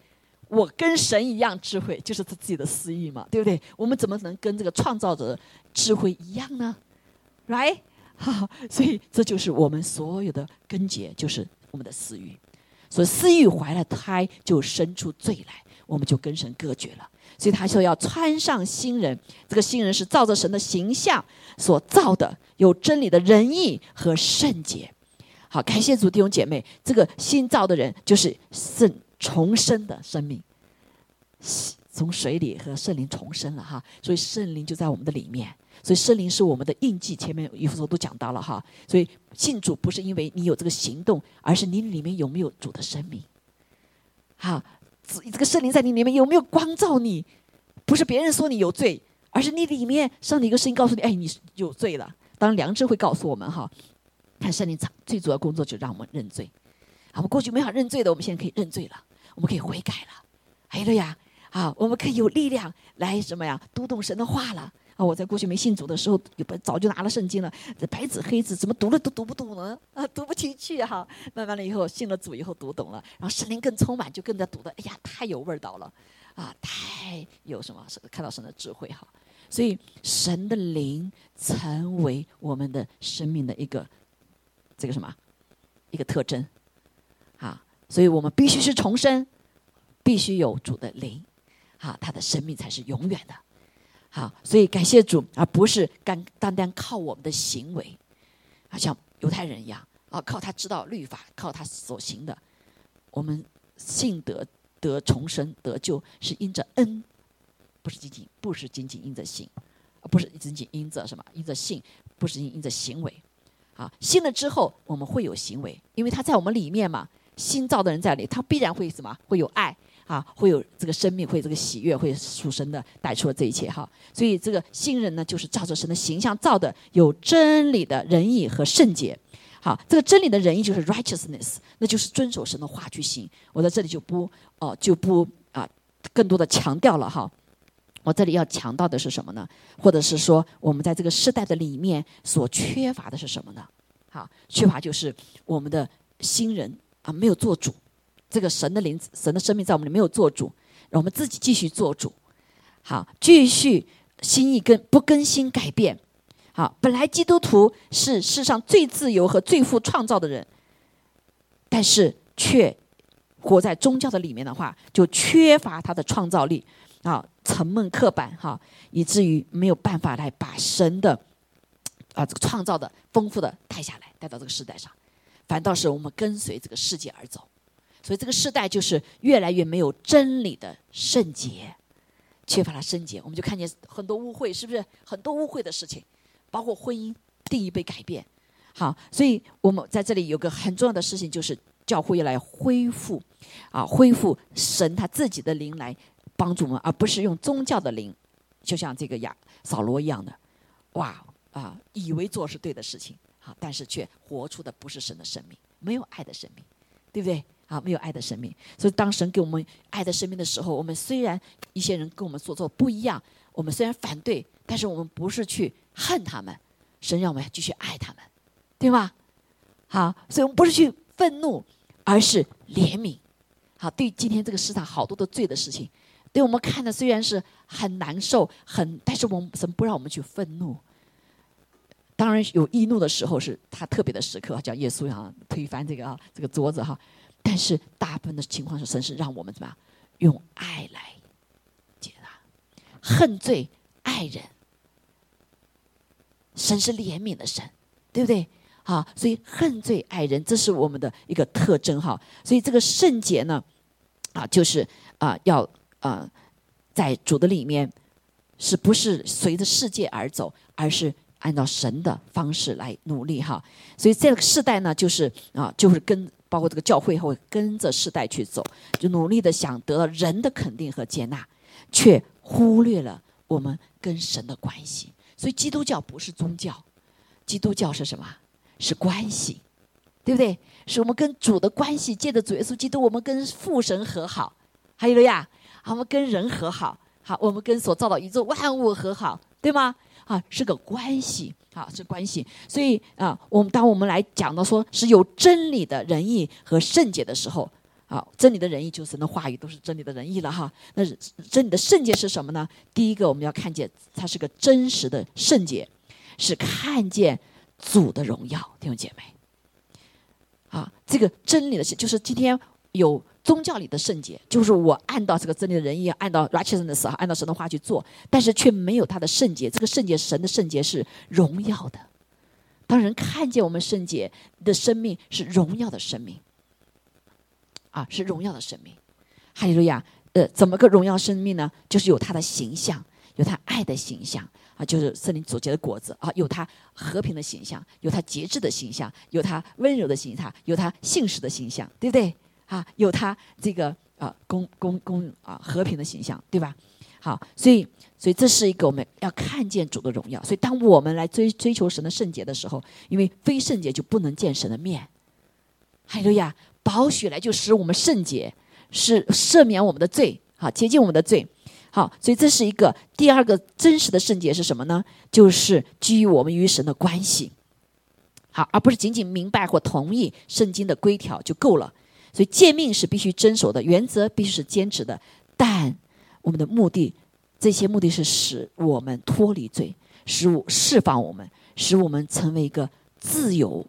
我跟神一样智慧，就是他自己的私欲嘛，对不对？我们怎么能跟这个创造者智慧一样呢？Right？哈，所以这就是我们所有的根结，就是我们的私欲。所以私欲怀了胎，就生出罪来，我们就跟神隔绝了。所以他说要穿上新人，这个新人是照着神的形象所造的，有真理的仁义和圣洁。好，感谢主弟兄姐妹，这个新造的人就是圣。重生的生命，从水里和圣灵重生了哈，所以圣灵就在我们的里面，所以圣灵是我们的印记。前面有时候都讲到了哈，所以信主不是因为你有这个行动，而是你里面有没有主的生命。哈，这个圣灵在你里面有没有光照你？不是别人说你有罪，而是你里面上帝一个声音告诉你：哎，你有罪了。当良知会告诉我们哈，看圣灵最主要工作就让我们认罪。我们过去没法认罪的，我们现在可以认罪了。我们可以悔改了，哎了呀，啊，我们可以有力量来什么呀？读懂神的话了。啊，我在过去没信主的时候，有本早就拿了圣经了，这白纸黑字，怎么读了都读不懂呢？啊，读不进去哈。慢慢的以后信了主以后读懂了，然后神灵更充满，就更加读的，哎呀，太有味道了，啊，太有什么？看到神的智慧哈。所以神的灵成为我们的生命的一个这个什么一个特征，啊，所以我们必须是重生，必须有主的灵，啊，他的生命才是永远的。好，所以感谢主，而不是单单单靠我们的行为，啊，像犹太人一样，啊，靠他知道律法，靠他所行的。我们信得得重生得救，是因着恩，不是仅仅不是仅仅因着信，不是仅仅因着什么，因着信，不是因因着行为。啊，信了之后，我们会有行为，因为他在我们里面嘛，新造的人在里，他必然会什么，会有爱。啊，会有这个生命，会这个喜悦，会属神的带出了这一切哈。所以这个新人呢，就是照着神的形象造的，有真理的仁义和圣洁。好，这个真理的仁义就是 righteousness，那就是遵守神的话去行。我在这里就不哦，就不啊，更多的强调了哈。我这里要强调的是什么呢？或者是说，我们在这个时代的里面所缺乏的是什么呢？好，缺乏就是我们的新人啊，没有做主。这个神的灵、神的生命在我们里没有做主，让我们自己继续做主。好，继续心意更不更新改变。好，本来基督徒是世上最自由和最富创造的人，但是却活在宗教的里面的话，就缺乏他的创造力啊，沉闷刻板哈，以至于没有办法来把神的啊这个创造的丰富的带下来，带到这个时代上，反倒是我们跟随这个世界而走。所以这个时代就是越来越没有真理的圣洁，缺乏了圣洁，我们就看见很多污秽，是不是很多污秽的事情？包括婚姻定义被改变。好，所以我们在这里有个很重要的事情，就是教会要来恢复，啊，恢复神他自己的灵来帮助我们，而不是用宗教的灵，就像这个亚扫罗一样的，哇啊，以为做是对的事情，但是却活出的不是神的生命，没有爱的生命，对不对？啊，没有爱的生命，所以当神给我们爱的生命的时候，我们虽然一些人跟我们所做不一样，我们虽然反对，但是我们不是去恨他们，神让我们继续爱他们，对吗？好，所以我们不是去愤怒，而是怜悯。好，对今天这个世上好多的罪的事情，对我们看的虽然是很难受，很，但是我们神不让我们去愤怒。当然有易怒的时候，是他特别的时刻，叫耶稣啊推翻这个啊这个桌子哈。但是大部分的情况是，神是让我们怎么样用爱来解答，恨罪爱人，神是怜悯的神，对不对？好，所以恨罪爱人，这是我们的一个特征哈。所以这个圣洁呢，啊，就是啊，要啊，在主的里面，是不是随着世界而走，而是按照神的方式来努力哈。所以这个世代呢，就是啊，就是跟。包括这个教会会跟着世代去走，就努力的想得到人的肯定和接纳，却忽略了我们跟神的关系。所以基督教不是宗教，基督教是什么？是关系，对不对？是我们跟主的关系，借着主耶稣基督，我们跟父神和好，还有了呀，我们跟人和好，好，我们跟所造的宇宙万物和好，对吗？啊，是个关系。啊，是关系，所以啊，我们当我们来讲到说是有真理的仁义和圣洁的时候，啊，真理的仁义就是神的话语都是真理的仁义了哈。那真理的圣洁是什么呢？第一个我们要看见它是个真实的圣洁，是看见主的荣耀，弟兄姐妹。啊，这个真理的是就是今天有。宗教里的圣洁，就是我按照这个真理的人一样，按照 righteousness 按照神的话去做，但是却没有他的圣洁。这个圣洁，神的圣洁是荣耀的。当人看见我们圣洁的生命是荣耀的生命，啊，是荣耀的生命。哈利路亚！呃，怎么个荣耀生命呢？就是有他的形象，有他爱的形象啊，就是圣灵所结的果子啊，有他和平的形象，有他节制的形象，有他温柔的形象，有他信实的形象，对不对？啊，有他这个啊公公公啊和平的形象，对吧？好，所以所以这是一个我们要看见主的荣耀。所以当我们来追追求神的圣洁的时候，因为非圣洁就不能见神的面。哈利路亚，宝血来就使我们圣洁，是赦免我们的罪好，洁净我们的罪。好，所以这是一个第二个真实的圣洁是什么呢？就是基于我们与神的关系。好，而不是仅仅明白或同意圣经的规条就够了。所以诫命是必须遵守的，原则必须是坚持的。但我们的目的，这些目的是使我们脱离罪，使我释放我们，使我们成为一个自由、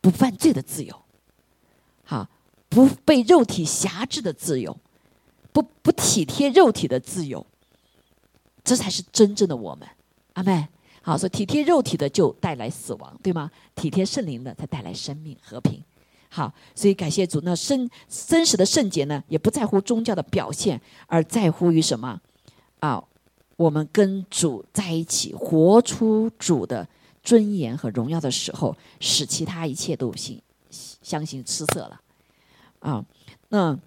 不犯罪的自由。好，不被肉体辖制的自由，不不体贴肉体的自由，这才是真正的我们。阿妹。好，所以体贴肉体的就带来死亡，对吗？体贴圣灵的才带来生命和平。好，所以感谢主。那真真实的圣洁呢，也不在乎宗教的表现，而在乎于什么？啊，我们跟主在一起，活出主的尊严和荣耀的时候，使其他一切都信相信失色了。啊，那。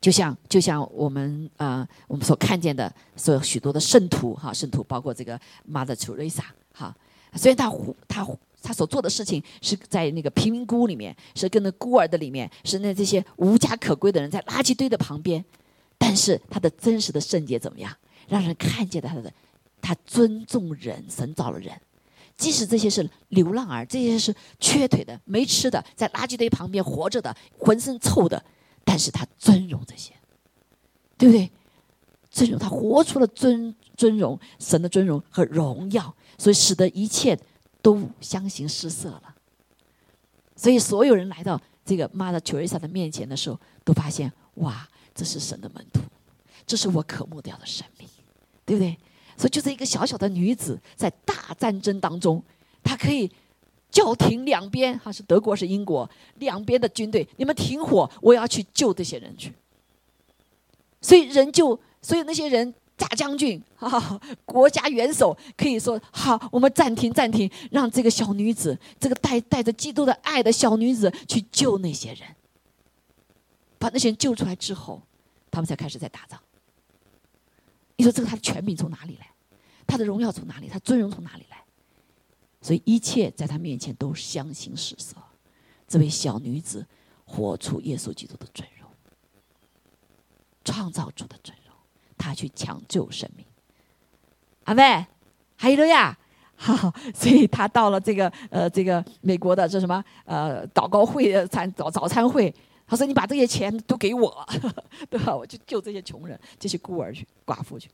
就像就像我们啊，我们所看见的，所有许多的圣徒哈，圣徒包括这个 Mother Teresa 哈，虽然他他他所做的事情是在那个贫民窟里面，是跟那孤儿的里面，是那这些无家可归的人在垃圾堆的旁边，但是他的真实的圣洁怎么样？让人看见他的，他尊重人，神造了人，即使这些是流浪儿，这些是缺腿的、没吃的，在垃圾堆旁边活着的，浑身臭的。但是他尊荣这些，对不对？尊荣他活出了尊尊荣神的尊荣和荣耀，所以使得一切都相形失色了。所以所有人来到这个妈的乔瑞莎的面前的时候，都发现哇，这是神的门徒，这是我渴慕掉的生命，对不对？所以就是一个小小的女子，在大战争当中，她可以。叫停两边，哈是德国是英国两边的军队，你们停火，我要去救这些人去。所以人就，所以那些人大将军，哈，国家元首可以说好，我们暂停暂停，让这个小女子，这个带带着基督的爱的小女子去救那些人，把那些人救出来之后，他们才开始在打仗。你说这个他的权柄从哪里来？他的荣耀从哪里？他尊荣从哪里来？所以一切在他面前都相形失色。这位小女子活出耶稣基督的尊荣，创造主的尊他，去抢救生命。阿妹，还有了呀，好，所以他到了这个呃这个美国的这什么呃祷告会餐早早餐会，他说你把这些钱都给我，对吧？我去救这些穷人、这些孤儿去、寡妇去。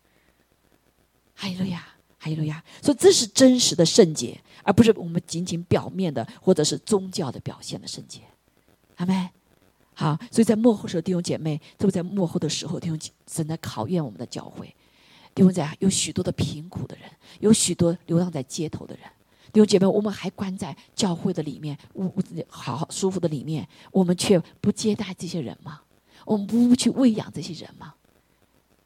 哈利路亚。哈利路亚！所以这是真实的圣洁，而不是我们仅仅表面的或者是宗教的表现的圣洁。阿妹，好，所以在幕后时候，弟兄姐妹，特别在幕后的时候，弟兄正在考验我们的教会。弟兄姐妹，有许多的贫苦的人，有许多流浪在街头的人。弟兄姐妹，我们还关在教会的里面，屋屋好好舒服的里面，我们却不接待这些人吗？我们不去喂养这些人吗？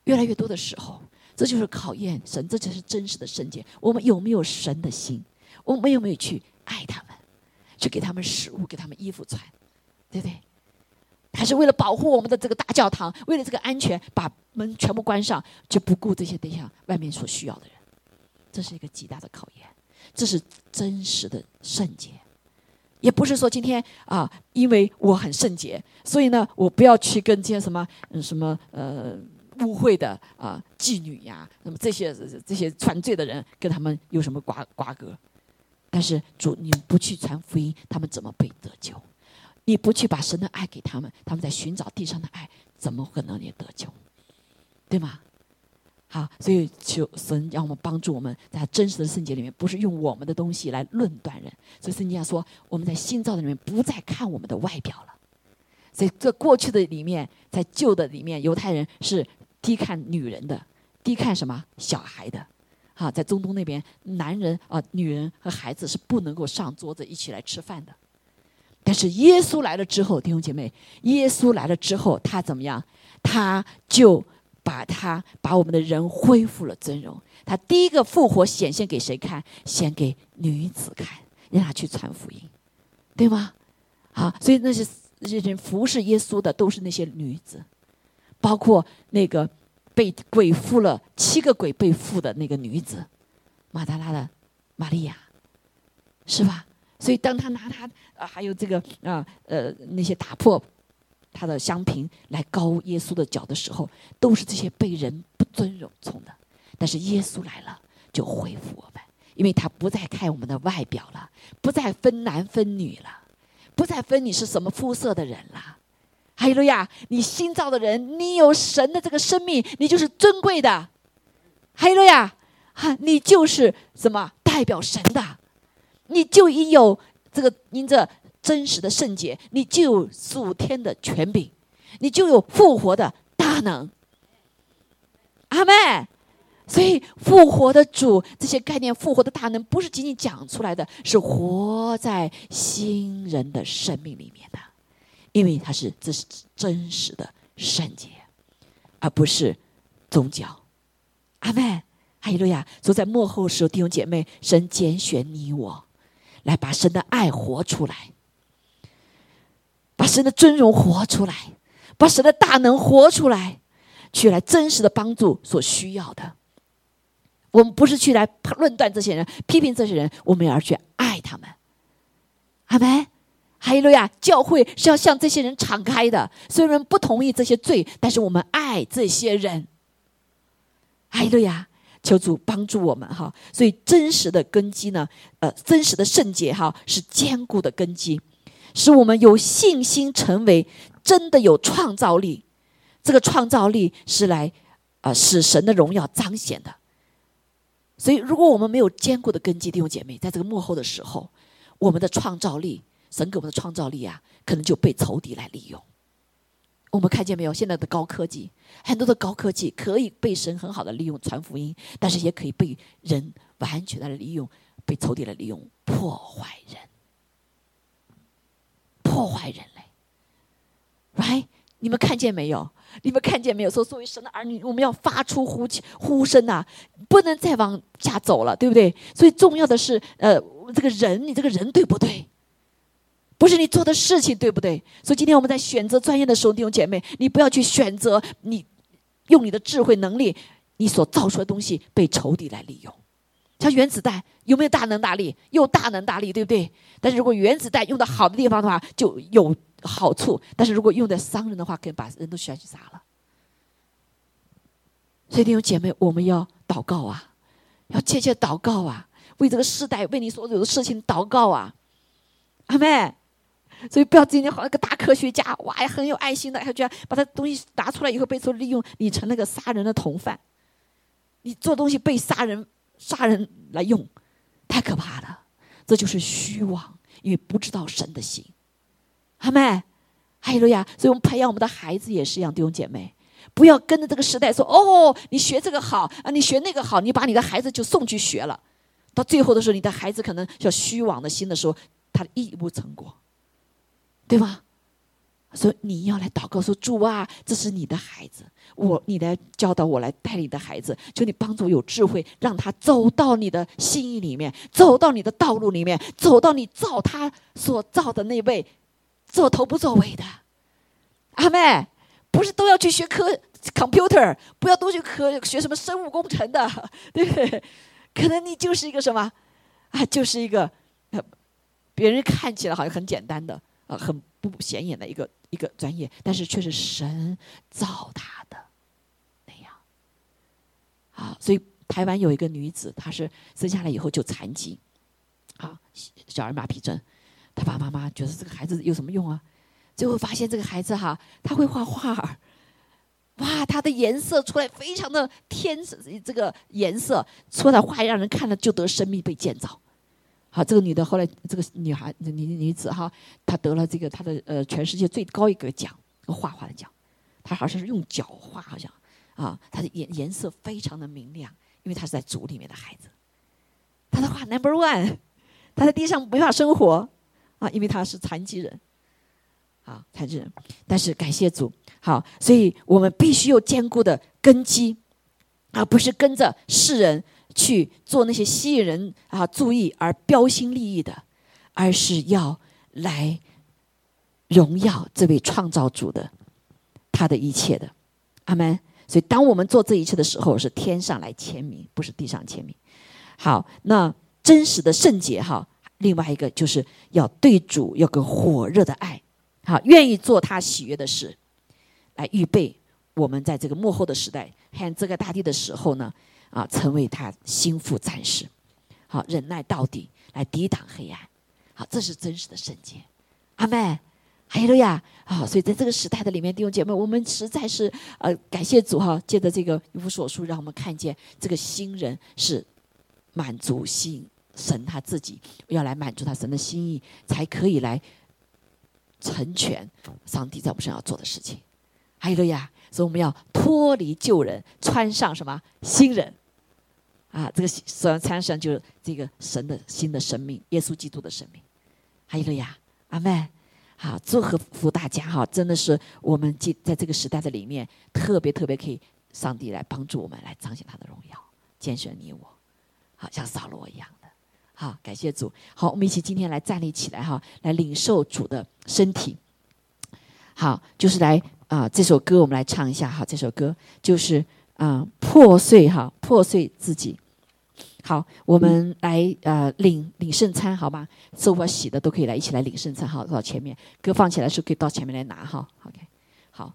越来越多的时候。这就是考验神，这才是真实的圣洁。我们有没有神的心？我们有没有去爱他们，去给他们食物，给他们衣服穿，对不对？还是为了保护我们的这个大教堂，为了这个安全，把门全部关上，就不顾这些对象外面所需要的人？这是一个极大的考验。这是真实的圣洁，也不是说今天啊，因为我很圣洁，所以呢，我不要去跟这些什么嗯什么呃。污秽的啊，妓女呀，那么这些这些传罪的人，跟他们有什么瓜瓜葛？但是主，你不去传福音，他们怎么被得救？你不去把神的爱给他们，他们在寻找地上的爱，怎么可能也得救？对吗？好，所以求神让我们帮助我们在真实的圣洁里面，不是用我们的东西来论断人。所以圣经上说，我们在新造的里面不再看我们的外表了。在这过去的里面，在旧的里面，犹太人是。低看女人的，低看什么小孩的，哈，在中东那边，男人啊、女人和孩子是不能够上桌子一起来吃饭的。但是耶稣来了之后，弟兄姐妹，耶稣来了之后，他怎么样？他就把他把我们的人恢复了尊荣。他第一个复活显现给谁看？显给女子看，让他去传福音，对吗？好，所以那些那些人服侍耶稣的都是那些女子。包括那个被鬼附了七个鬼被附的那个女子，马达拉的玛利亚，是吧？所以当他拿他啊，还有这个啊呃那些打破他的香瓶来膏耶稣的脚的时候，都是这些被人不尊荣从的。但是耶稣来了，就恢复我们，因为他不再看我们的外表了，不再分男分女了，不再分你是什么肤色的人了。哈利路亚！你新造的人，你有神的这个生命，你就是尊贵的。哈利路亚！哈，你就是什么代表神的，你就应有这个因着真实的圣洁，你就有属天的权柄，你就有复活的大能。阿妹，所以复活的主这些概念，复活的大能，不是仅仅讲出来的，是活在新人的生命里面的。因为它是这是真实的圣洁，而不是宗教。阿门，哈利路亚！所以在幕后时候，弟兄姐妹，神拣选你我，来把神的爱活出来，把神的尊荣活出来，把神的大能活出来，去来真实的帮助所需要的。我们不是去来论断这些人、批评这些人，我们要去爱他们。阿门。哈利路亚！教会是要向这些人敞开的。虽然不同意这些罪，但是我们爱这些人。哈利路亚！求主帮助我们哈。所以真实的根基呢，呃，真实的圣洁哈，是坚固的根基，使我们有信心成为真的有创造力。这个创造力是来啊，使神的荣耀彰显的。所以，如果我们没有坚固的根基，弟兄姐妹，在这个幕后的时候，我们的创造力。神给我们的创造力啊，可能就被仇敌来利用。我们看见没有？现在的高科技，很多的高科技可以被神很好的利用传福音，但是也可以被人完全的利用，被仇敌来利用破坏人，破坏人类。Right？你们看见没有？你们看见没有？说作为神的儿女，我们要发出呼呼声呐，不能再往下走了，对不对？所以重要的是，呃，这个人，你这个人对不对？不是你做的事情对不对？所以今天我们在选择专业的时候，弟兄姐妹，你不要去选择你用你的智慧能力，你所造出的东西被仇敌来利用。像原子弹有没有大能大力？有大能大力，对不对？但是如果原子弹用到好的地方的话，就有好处；但是如果用在伤人的话，可以把人都选去杀了。所以弟兄姐妹，我们要祷告啊，要切切祷告啊，为这个时代，为你所有的事情祷告啊，阿妹。所以不要今天好像个大科学家，哇，很有爱心的，还居然把他东西拿出来以后被说利用，你成那个杀人的同犯，你做东西被杀人杀人来用，太可怕了。这就是虚妄，因为不知道神的心。阿妹，哈利路亚！所以我们培养我们的孩子也是一样，弟兄姐妹，不要跟着这个时代说哦，你学这个好啊，你学那个好，你把你的孩子就送去学了，到最后的时候，你的孩子可能叫虚妄的心的时候，他一无成果。对吧？说你要来祷告，说主啊，这是你的孩子，我你来教导我来带你的孩子，求你帮助有智慧，让他走到你的心意里面，走到你的道路里面，走到你造他所造的那位做头不作尾的阿妹，不是都要去学科 computer，不要都去科学什么生物工程的，对不对？可能你就是一个什么啊，就是一个别人看起来好像很简单的。啊，很不显眼的一个一个专业，但是却是神造他的那样。啊，所以台湾有一个女子，她是生下来以后就残疾，啊，小儿麻痹症。她爸爸妈妈觉得这个孩子有什么用啊？最后发现这个孩子哈，他会画画儿，哇，他的颜色出来非常的天，这个颜色出来画让人看了就得生命被建造。好，这个女的后来，这个女孩女女子哈，她得了这个她的呃全世界最高一个奖，画画的奖。她好像是用脚画，好像啊，她的颜颜色非常的明亮，因为她是在组里面的孩子。她的画 number one，她在地上没法生活啊，因为她是残疾人，啊，残疾人。但是感谢主，好，所以我们必须有坚固的根基，而不是跟着世人。去做那些吸引人啊注意而标新立异的，而是要来荣耀这位创造主的他的一切的，阿门。所以当我们做这一切的时候，是天上来签名，不是地上签名。好，那真实的圣洁哈，另外一个就是要对主有个火热的爱，好，愿意做他喜悦的事，来预备我们在这个幕后的时代和这个大地的时候呢，啊，成为他心腹战士，好，忍耐到底，来抵挡黑暗，好，这是真实的圣洁，阿门。哈利路亚！啊，所以在这个时代的里面，弟兄姐妹，我们实在是呃感谢主哈，借着这个一无所书，让我们看见这个新人是满足心神他自己要来满足他神的心意，才可以来成全上帝在我们身上要做的事情。哈利路亚！所以我们要脱离旧人，穿上什么新人？啊，这个所穿上就是这个神的新的生命，耶稣基督的生命。哈利路亚！阿门。好，祝福大家哈！真的是我们在在这个时代的里面，特别特别可以上帝来帮助我们，来彰显他的荣耀，拣选你我，好像扫罗一样的。好，感谢主。好，我们一起今天来站立起来哈，来领受主的身体。好，就是来啊，这首歌我们来唱一下哈。这首歌就是啊，破碎哈，破碎自己。好，我们来呃领领圣餐，好吧？受过洗的都可以来一起来领圣餐，好，到前面，歌放起来的时候可以到前面来拿哈。OK，好，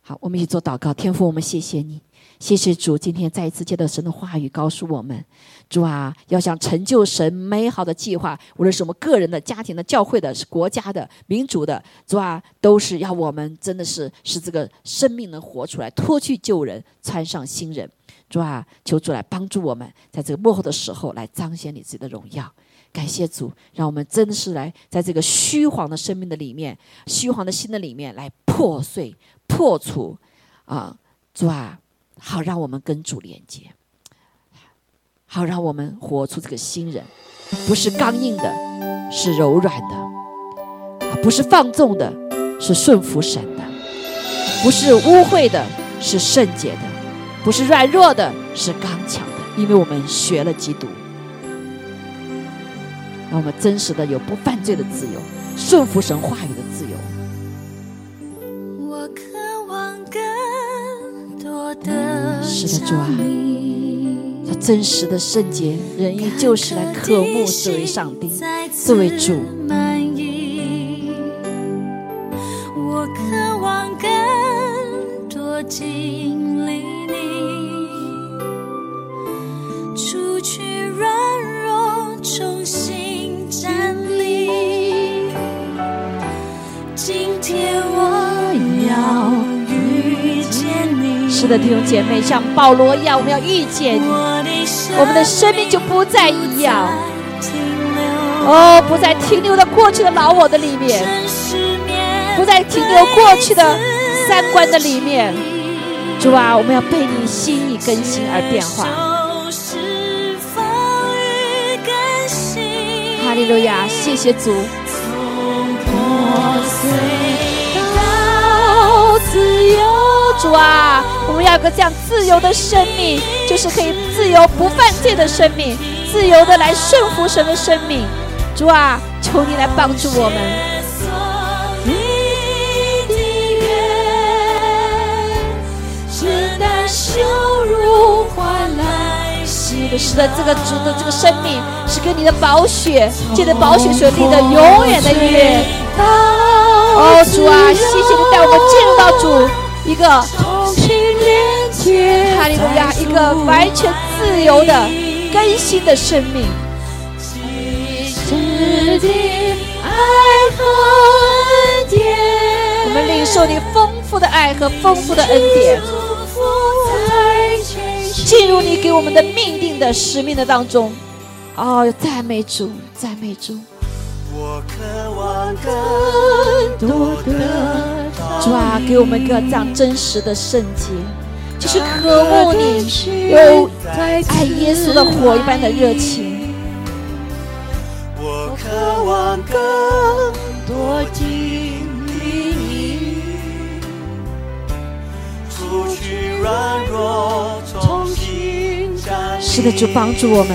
好，我们一起做祷告，天父，我们谢谢你，谢谢主，今天再一次接到神的话语，告诉我们，主啊，要想成就神美好的计划，无论是我们个人的、家庭的、教会的、是国家的、民族的，主啊，都是要我们真的是使这个生命能活出来，脱去旧人，穿上新人。主啊，求主来帮助我们，在这个幕后的时候来彰显你自己的荣耀。感谢主，让我们真的是来在这个虚晃的生命的里面、虚晃的心的里面来破碎、破除啊！主啊，好让我们跟主连接，好让我们活出这个新人，不是刚硬的，是柔软的；不是放纵的，是顺服神的；不是污秽的，是圣洁的。不是软弱的，是刚强的，因为我们学了基督，让我们真实的有不犯罪的自由，顺服神话语的自由。我渴望更多的是的，主啊，他真实的圣洁仁义，就是来渴慕这位上帝，这位主。我渴望更多经历你，除去软。的，弟兄姐妹，像保罗一样，我们要遇见你，我们的生命就不再一样。哦，不再停留在过去的老我的里面，不再停留过去的三观的里面。主啊，我们要被你心意更新而变化。哈利路亚，谢谢主。自由，主啊，我们要有个这样自由的生命，就是可以自由不犯罪的生命，自由的来顺服神的生命。主啊，求你来帮助我们。是的，是的，这个主的这个生命是跟你的宝血，借着宝血所立的永远的约。哦，主啊，谢谢你带我们进入到主一个哈利路亚，一个完全自由的更新的生命。我们领受你丰富的爱和丰富的恩典，进入你给我们的命定的使命的当中。哦，赞美主，赞美主。我渴望更多的主啊，给我们一个这样真实的圣洁，就是渴慕你有爱耶稣的火一般的热情。我渴望更多经历你，除去软弱，重新是的，主帮助我们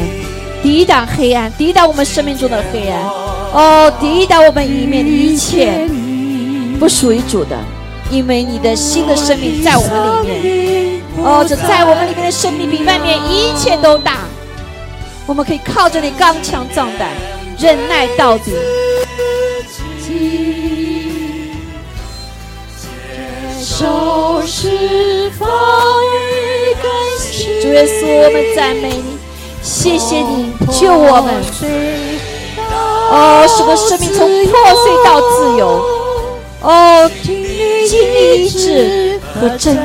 抵挡黑暗，抵挡我们生命中的黑暗。哦，抵挡我们里面的一切不属于主的，因为你的新的生命在我们里面。哦，这在我们里面的生命比外面一切都大。我们可以靠着你刚强壮胆，忍耐到底。受释放与感谢。主耶稣，我们赞美你，谢谢你救我们。哦，使得生命从破碎到自由。哦，经历医治和真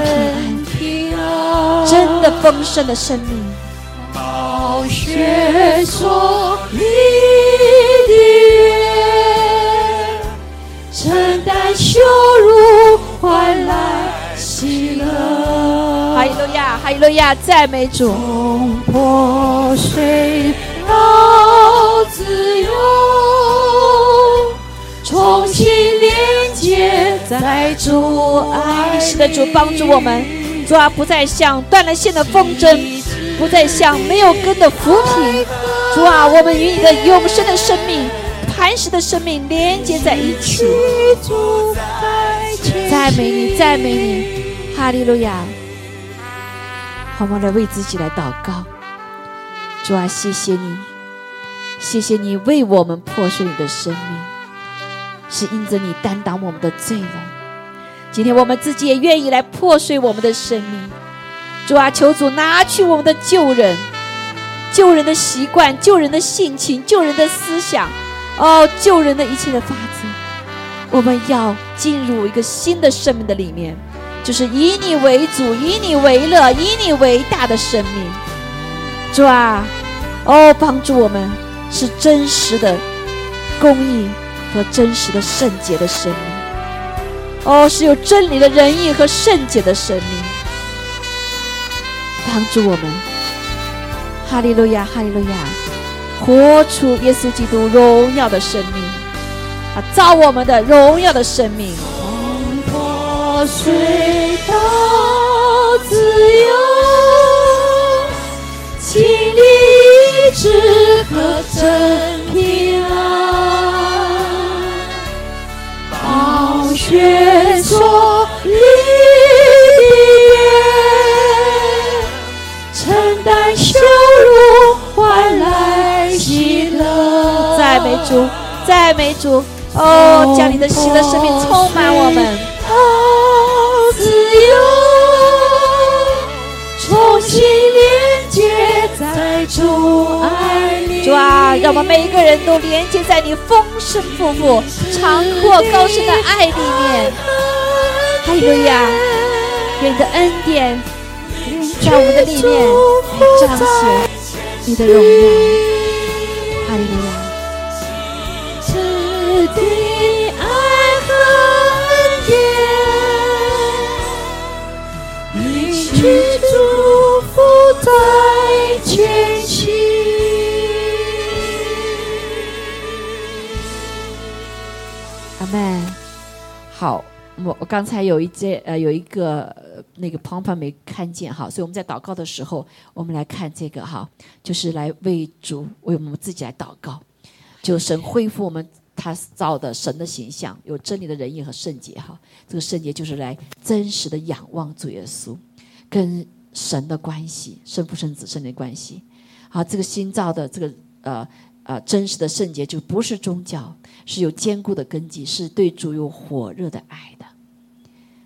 平安，真的丰盛的生命。暴雪所立的约，承担羞辱，换来喜乐。哈利路亚，哈利路亚，赞美主。从破碎到自由，重新连接在主爱是的，主帮助我们，主啊，不再像断了线的风筝，不再像没有根的浮萍。主啊，我们与你的永生的生命、磐石的生命连接在一起。赞美你，赞美你，哈利路亚。好，我们来为自己来祷告。主啊，谢谢你，谢谢你为我们破碎你的生命，是因着你担当我们的罪人。今天我们自己也愿意来破碎我们的生命。主啊，求主拿去我们的旧人、旧人的习惯、旧人的性情、旧人的思想，哦，旧人的一切的法则。我们要进入一个新的生命的里面。就是以你为主，以你为乐，以你为大的生命，主啊，哦，帮助我们是真实的公义和真实的圣洁的生命，哦，是有真理的仁义和圣洁的生命，帮助我们，哈利路亚，哈利路亚，活出耶稣基督荣耀的生命，啊，造我们的荣耀的生命。水到自由，经历医治和真平安，暴雪所立的约，承担羞辱换来喜乐。赞美主，赞美主，哦，将你的喜乐生命充满我们。自由，重新接在主爱里。主啊，让我们每一个人都连接在你丰盛、富富、长阔、高深的爱里面。哈利路亚，愿你的恩典在我们的里面彰显你的荣耀。哈利路亚。祝福在好，我我刚才有一节呃有一个那个旁旁没看见哈，所以我们在祷告的时候，我们来看这个哈，就是来为主为我们自己来祷告，就神恢复我们他造的神的形象，有真理的仁义和圣洁哈。这个圣洁就是来真实的仰望主耶稣。跟神的关系，生父生子圣的关系，好，这个新造的这个呃呃真实的圣洁，就不是宗教，是有坚固的根基，是对主有火热的爱的。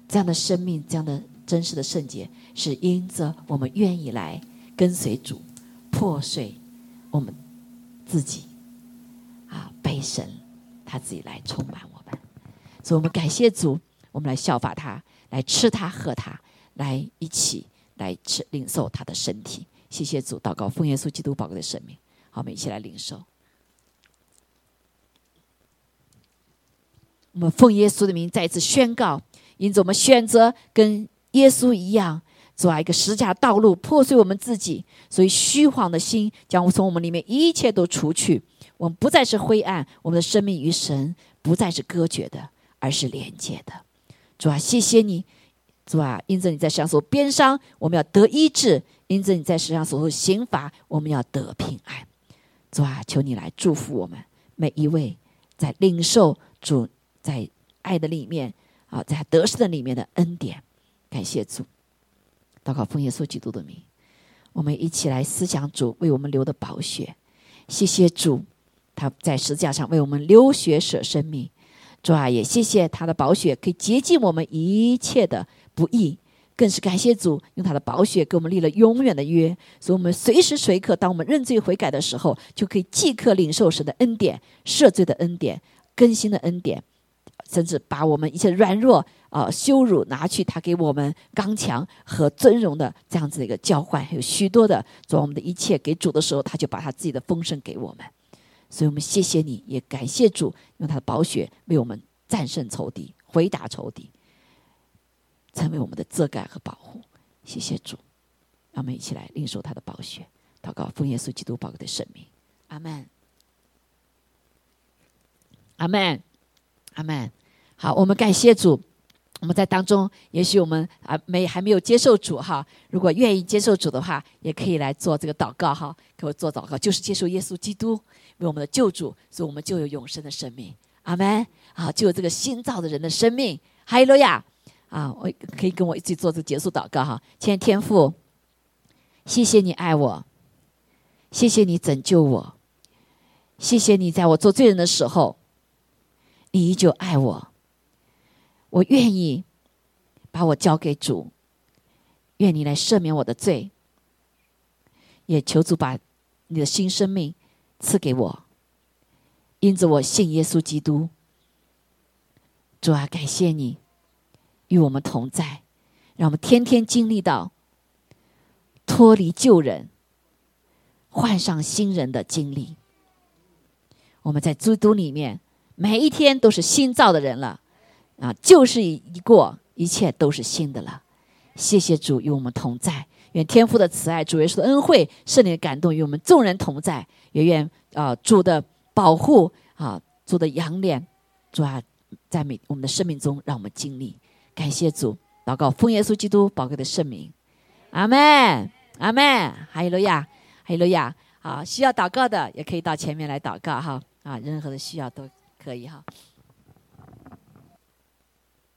这样的生命，这样的真实的圣洁，是因着我们愿意来跟随主，破碎我们自己，啊，被神他自己来充满我们。所以我们感谢主，我们来效法他，来吃他喝他。来一起来吃领受他的身体，谢谢主，祷告奉耶稣基督宝贵的生命。好，我们一起来领受。我们奉耶稣的名再次宣告，因此我们选择跟耶稣一样，走一个十架道路，破碎我们自己，所以虚晃的心将从我们里面一切都除去。我们不再是灰暗，我们的生命与神不再是隔绝的，而是连接的。主啊，谢谢你。主啊，因着你在世上所鞭伤，我们要得医治；因着你在世上所受刑罚，我们要得平安。主啊，求你来祝福我们每一位，在领受主在爱的里面啊，在得胜的里面的恩典。感谢主，祷告奉耶稣基督的名，我们一起来思想主为我们流的宝血。谢谢主，他在十字架上为我们流血舍生命。主啊，也谢谢他的宝血可以洁净我们一切的不义，更是感谢主用他的宝血给我们立了永远的约，所以我们随时随刻，当我们认罪悔改的时候，就可以即刻领受神的恩典、赦罪的恩典、更新的恩典，甚至把我们一切软弱啊、羞辱拿去，他给我们刚强和尊荣的这样子的一个交换，还有许多的主我们的一切给主的时候，他就把他自己的丰盛给我们。所以我们谢谢你，也感谢主用他的宝血为我们战胜仇敌，回答仇敌，成为我们的遮盖和保护。谢谢主，让我们一起来领受他的宝血，祷告奉耶稣基督宝贵的圣名。阿门。阿门。阿门。好，我们感谢主。我们在当中，也许我们啊没还没有接受主哈，如果愿意接受主的话，也可以来做这个祷告哈，给我做祷告，就是接受耶稣基督为我们的救主，所以我们就有永生的生命。阿门。啊，就有这个新造的人的生命。哈利路亚。啊，我可以跟我一起做这个结束祷告哈。亲爱的天父，谢谢你爱我，谢谢你拯救我，谢谢你在我做罪人的时候，你依旧爱我。我愿意把我交给主，愿你来赦免我的罪，也求主把你的新生命赐给我。因着我信耶稣基督，主啊，感谢你与我们同在，让我们天天经历到脱离旧人、换上新人的经历。我们在基督里面，每一天都是新造的人了。啊，就是一过，一切都是新的了。谢谢主与我们同在，愿天父的慈爱、主耶稣的恩惠、圣灵的感动与我们众人同在。也愿啊主的保护啊主的养脸，主啊在每我们的生命中让我们经历。感谢主，祷告奉耶稣基督宝贵的圣名，阿门，阿门。哈利路亚，哈利路亚。好，需要祷告的也可以到前面来祷告哈。啊，任何的需要都可以哈。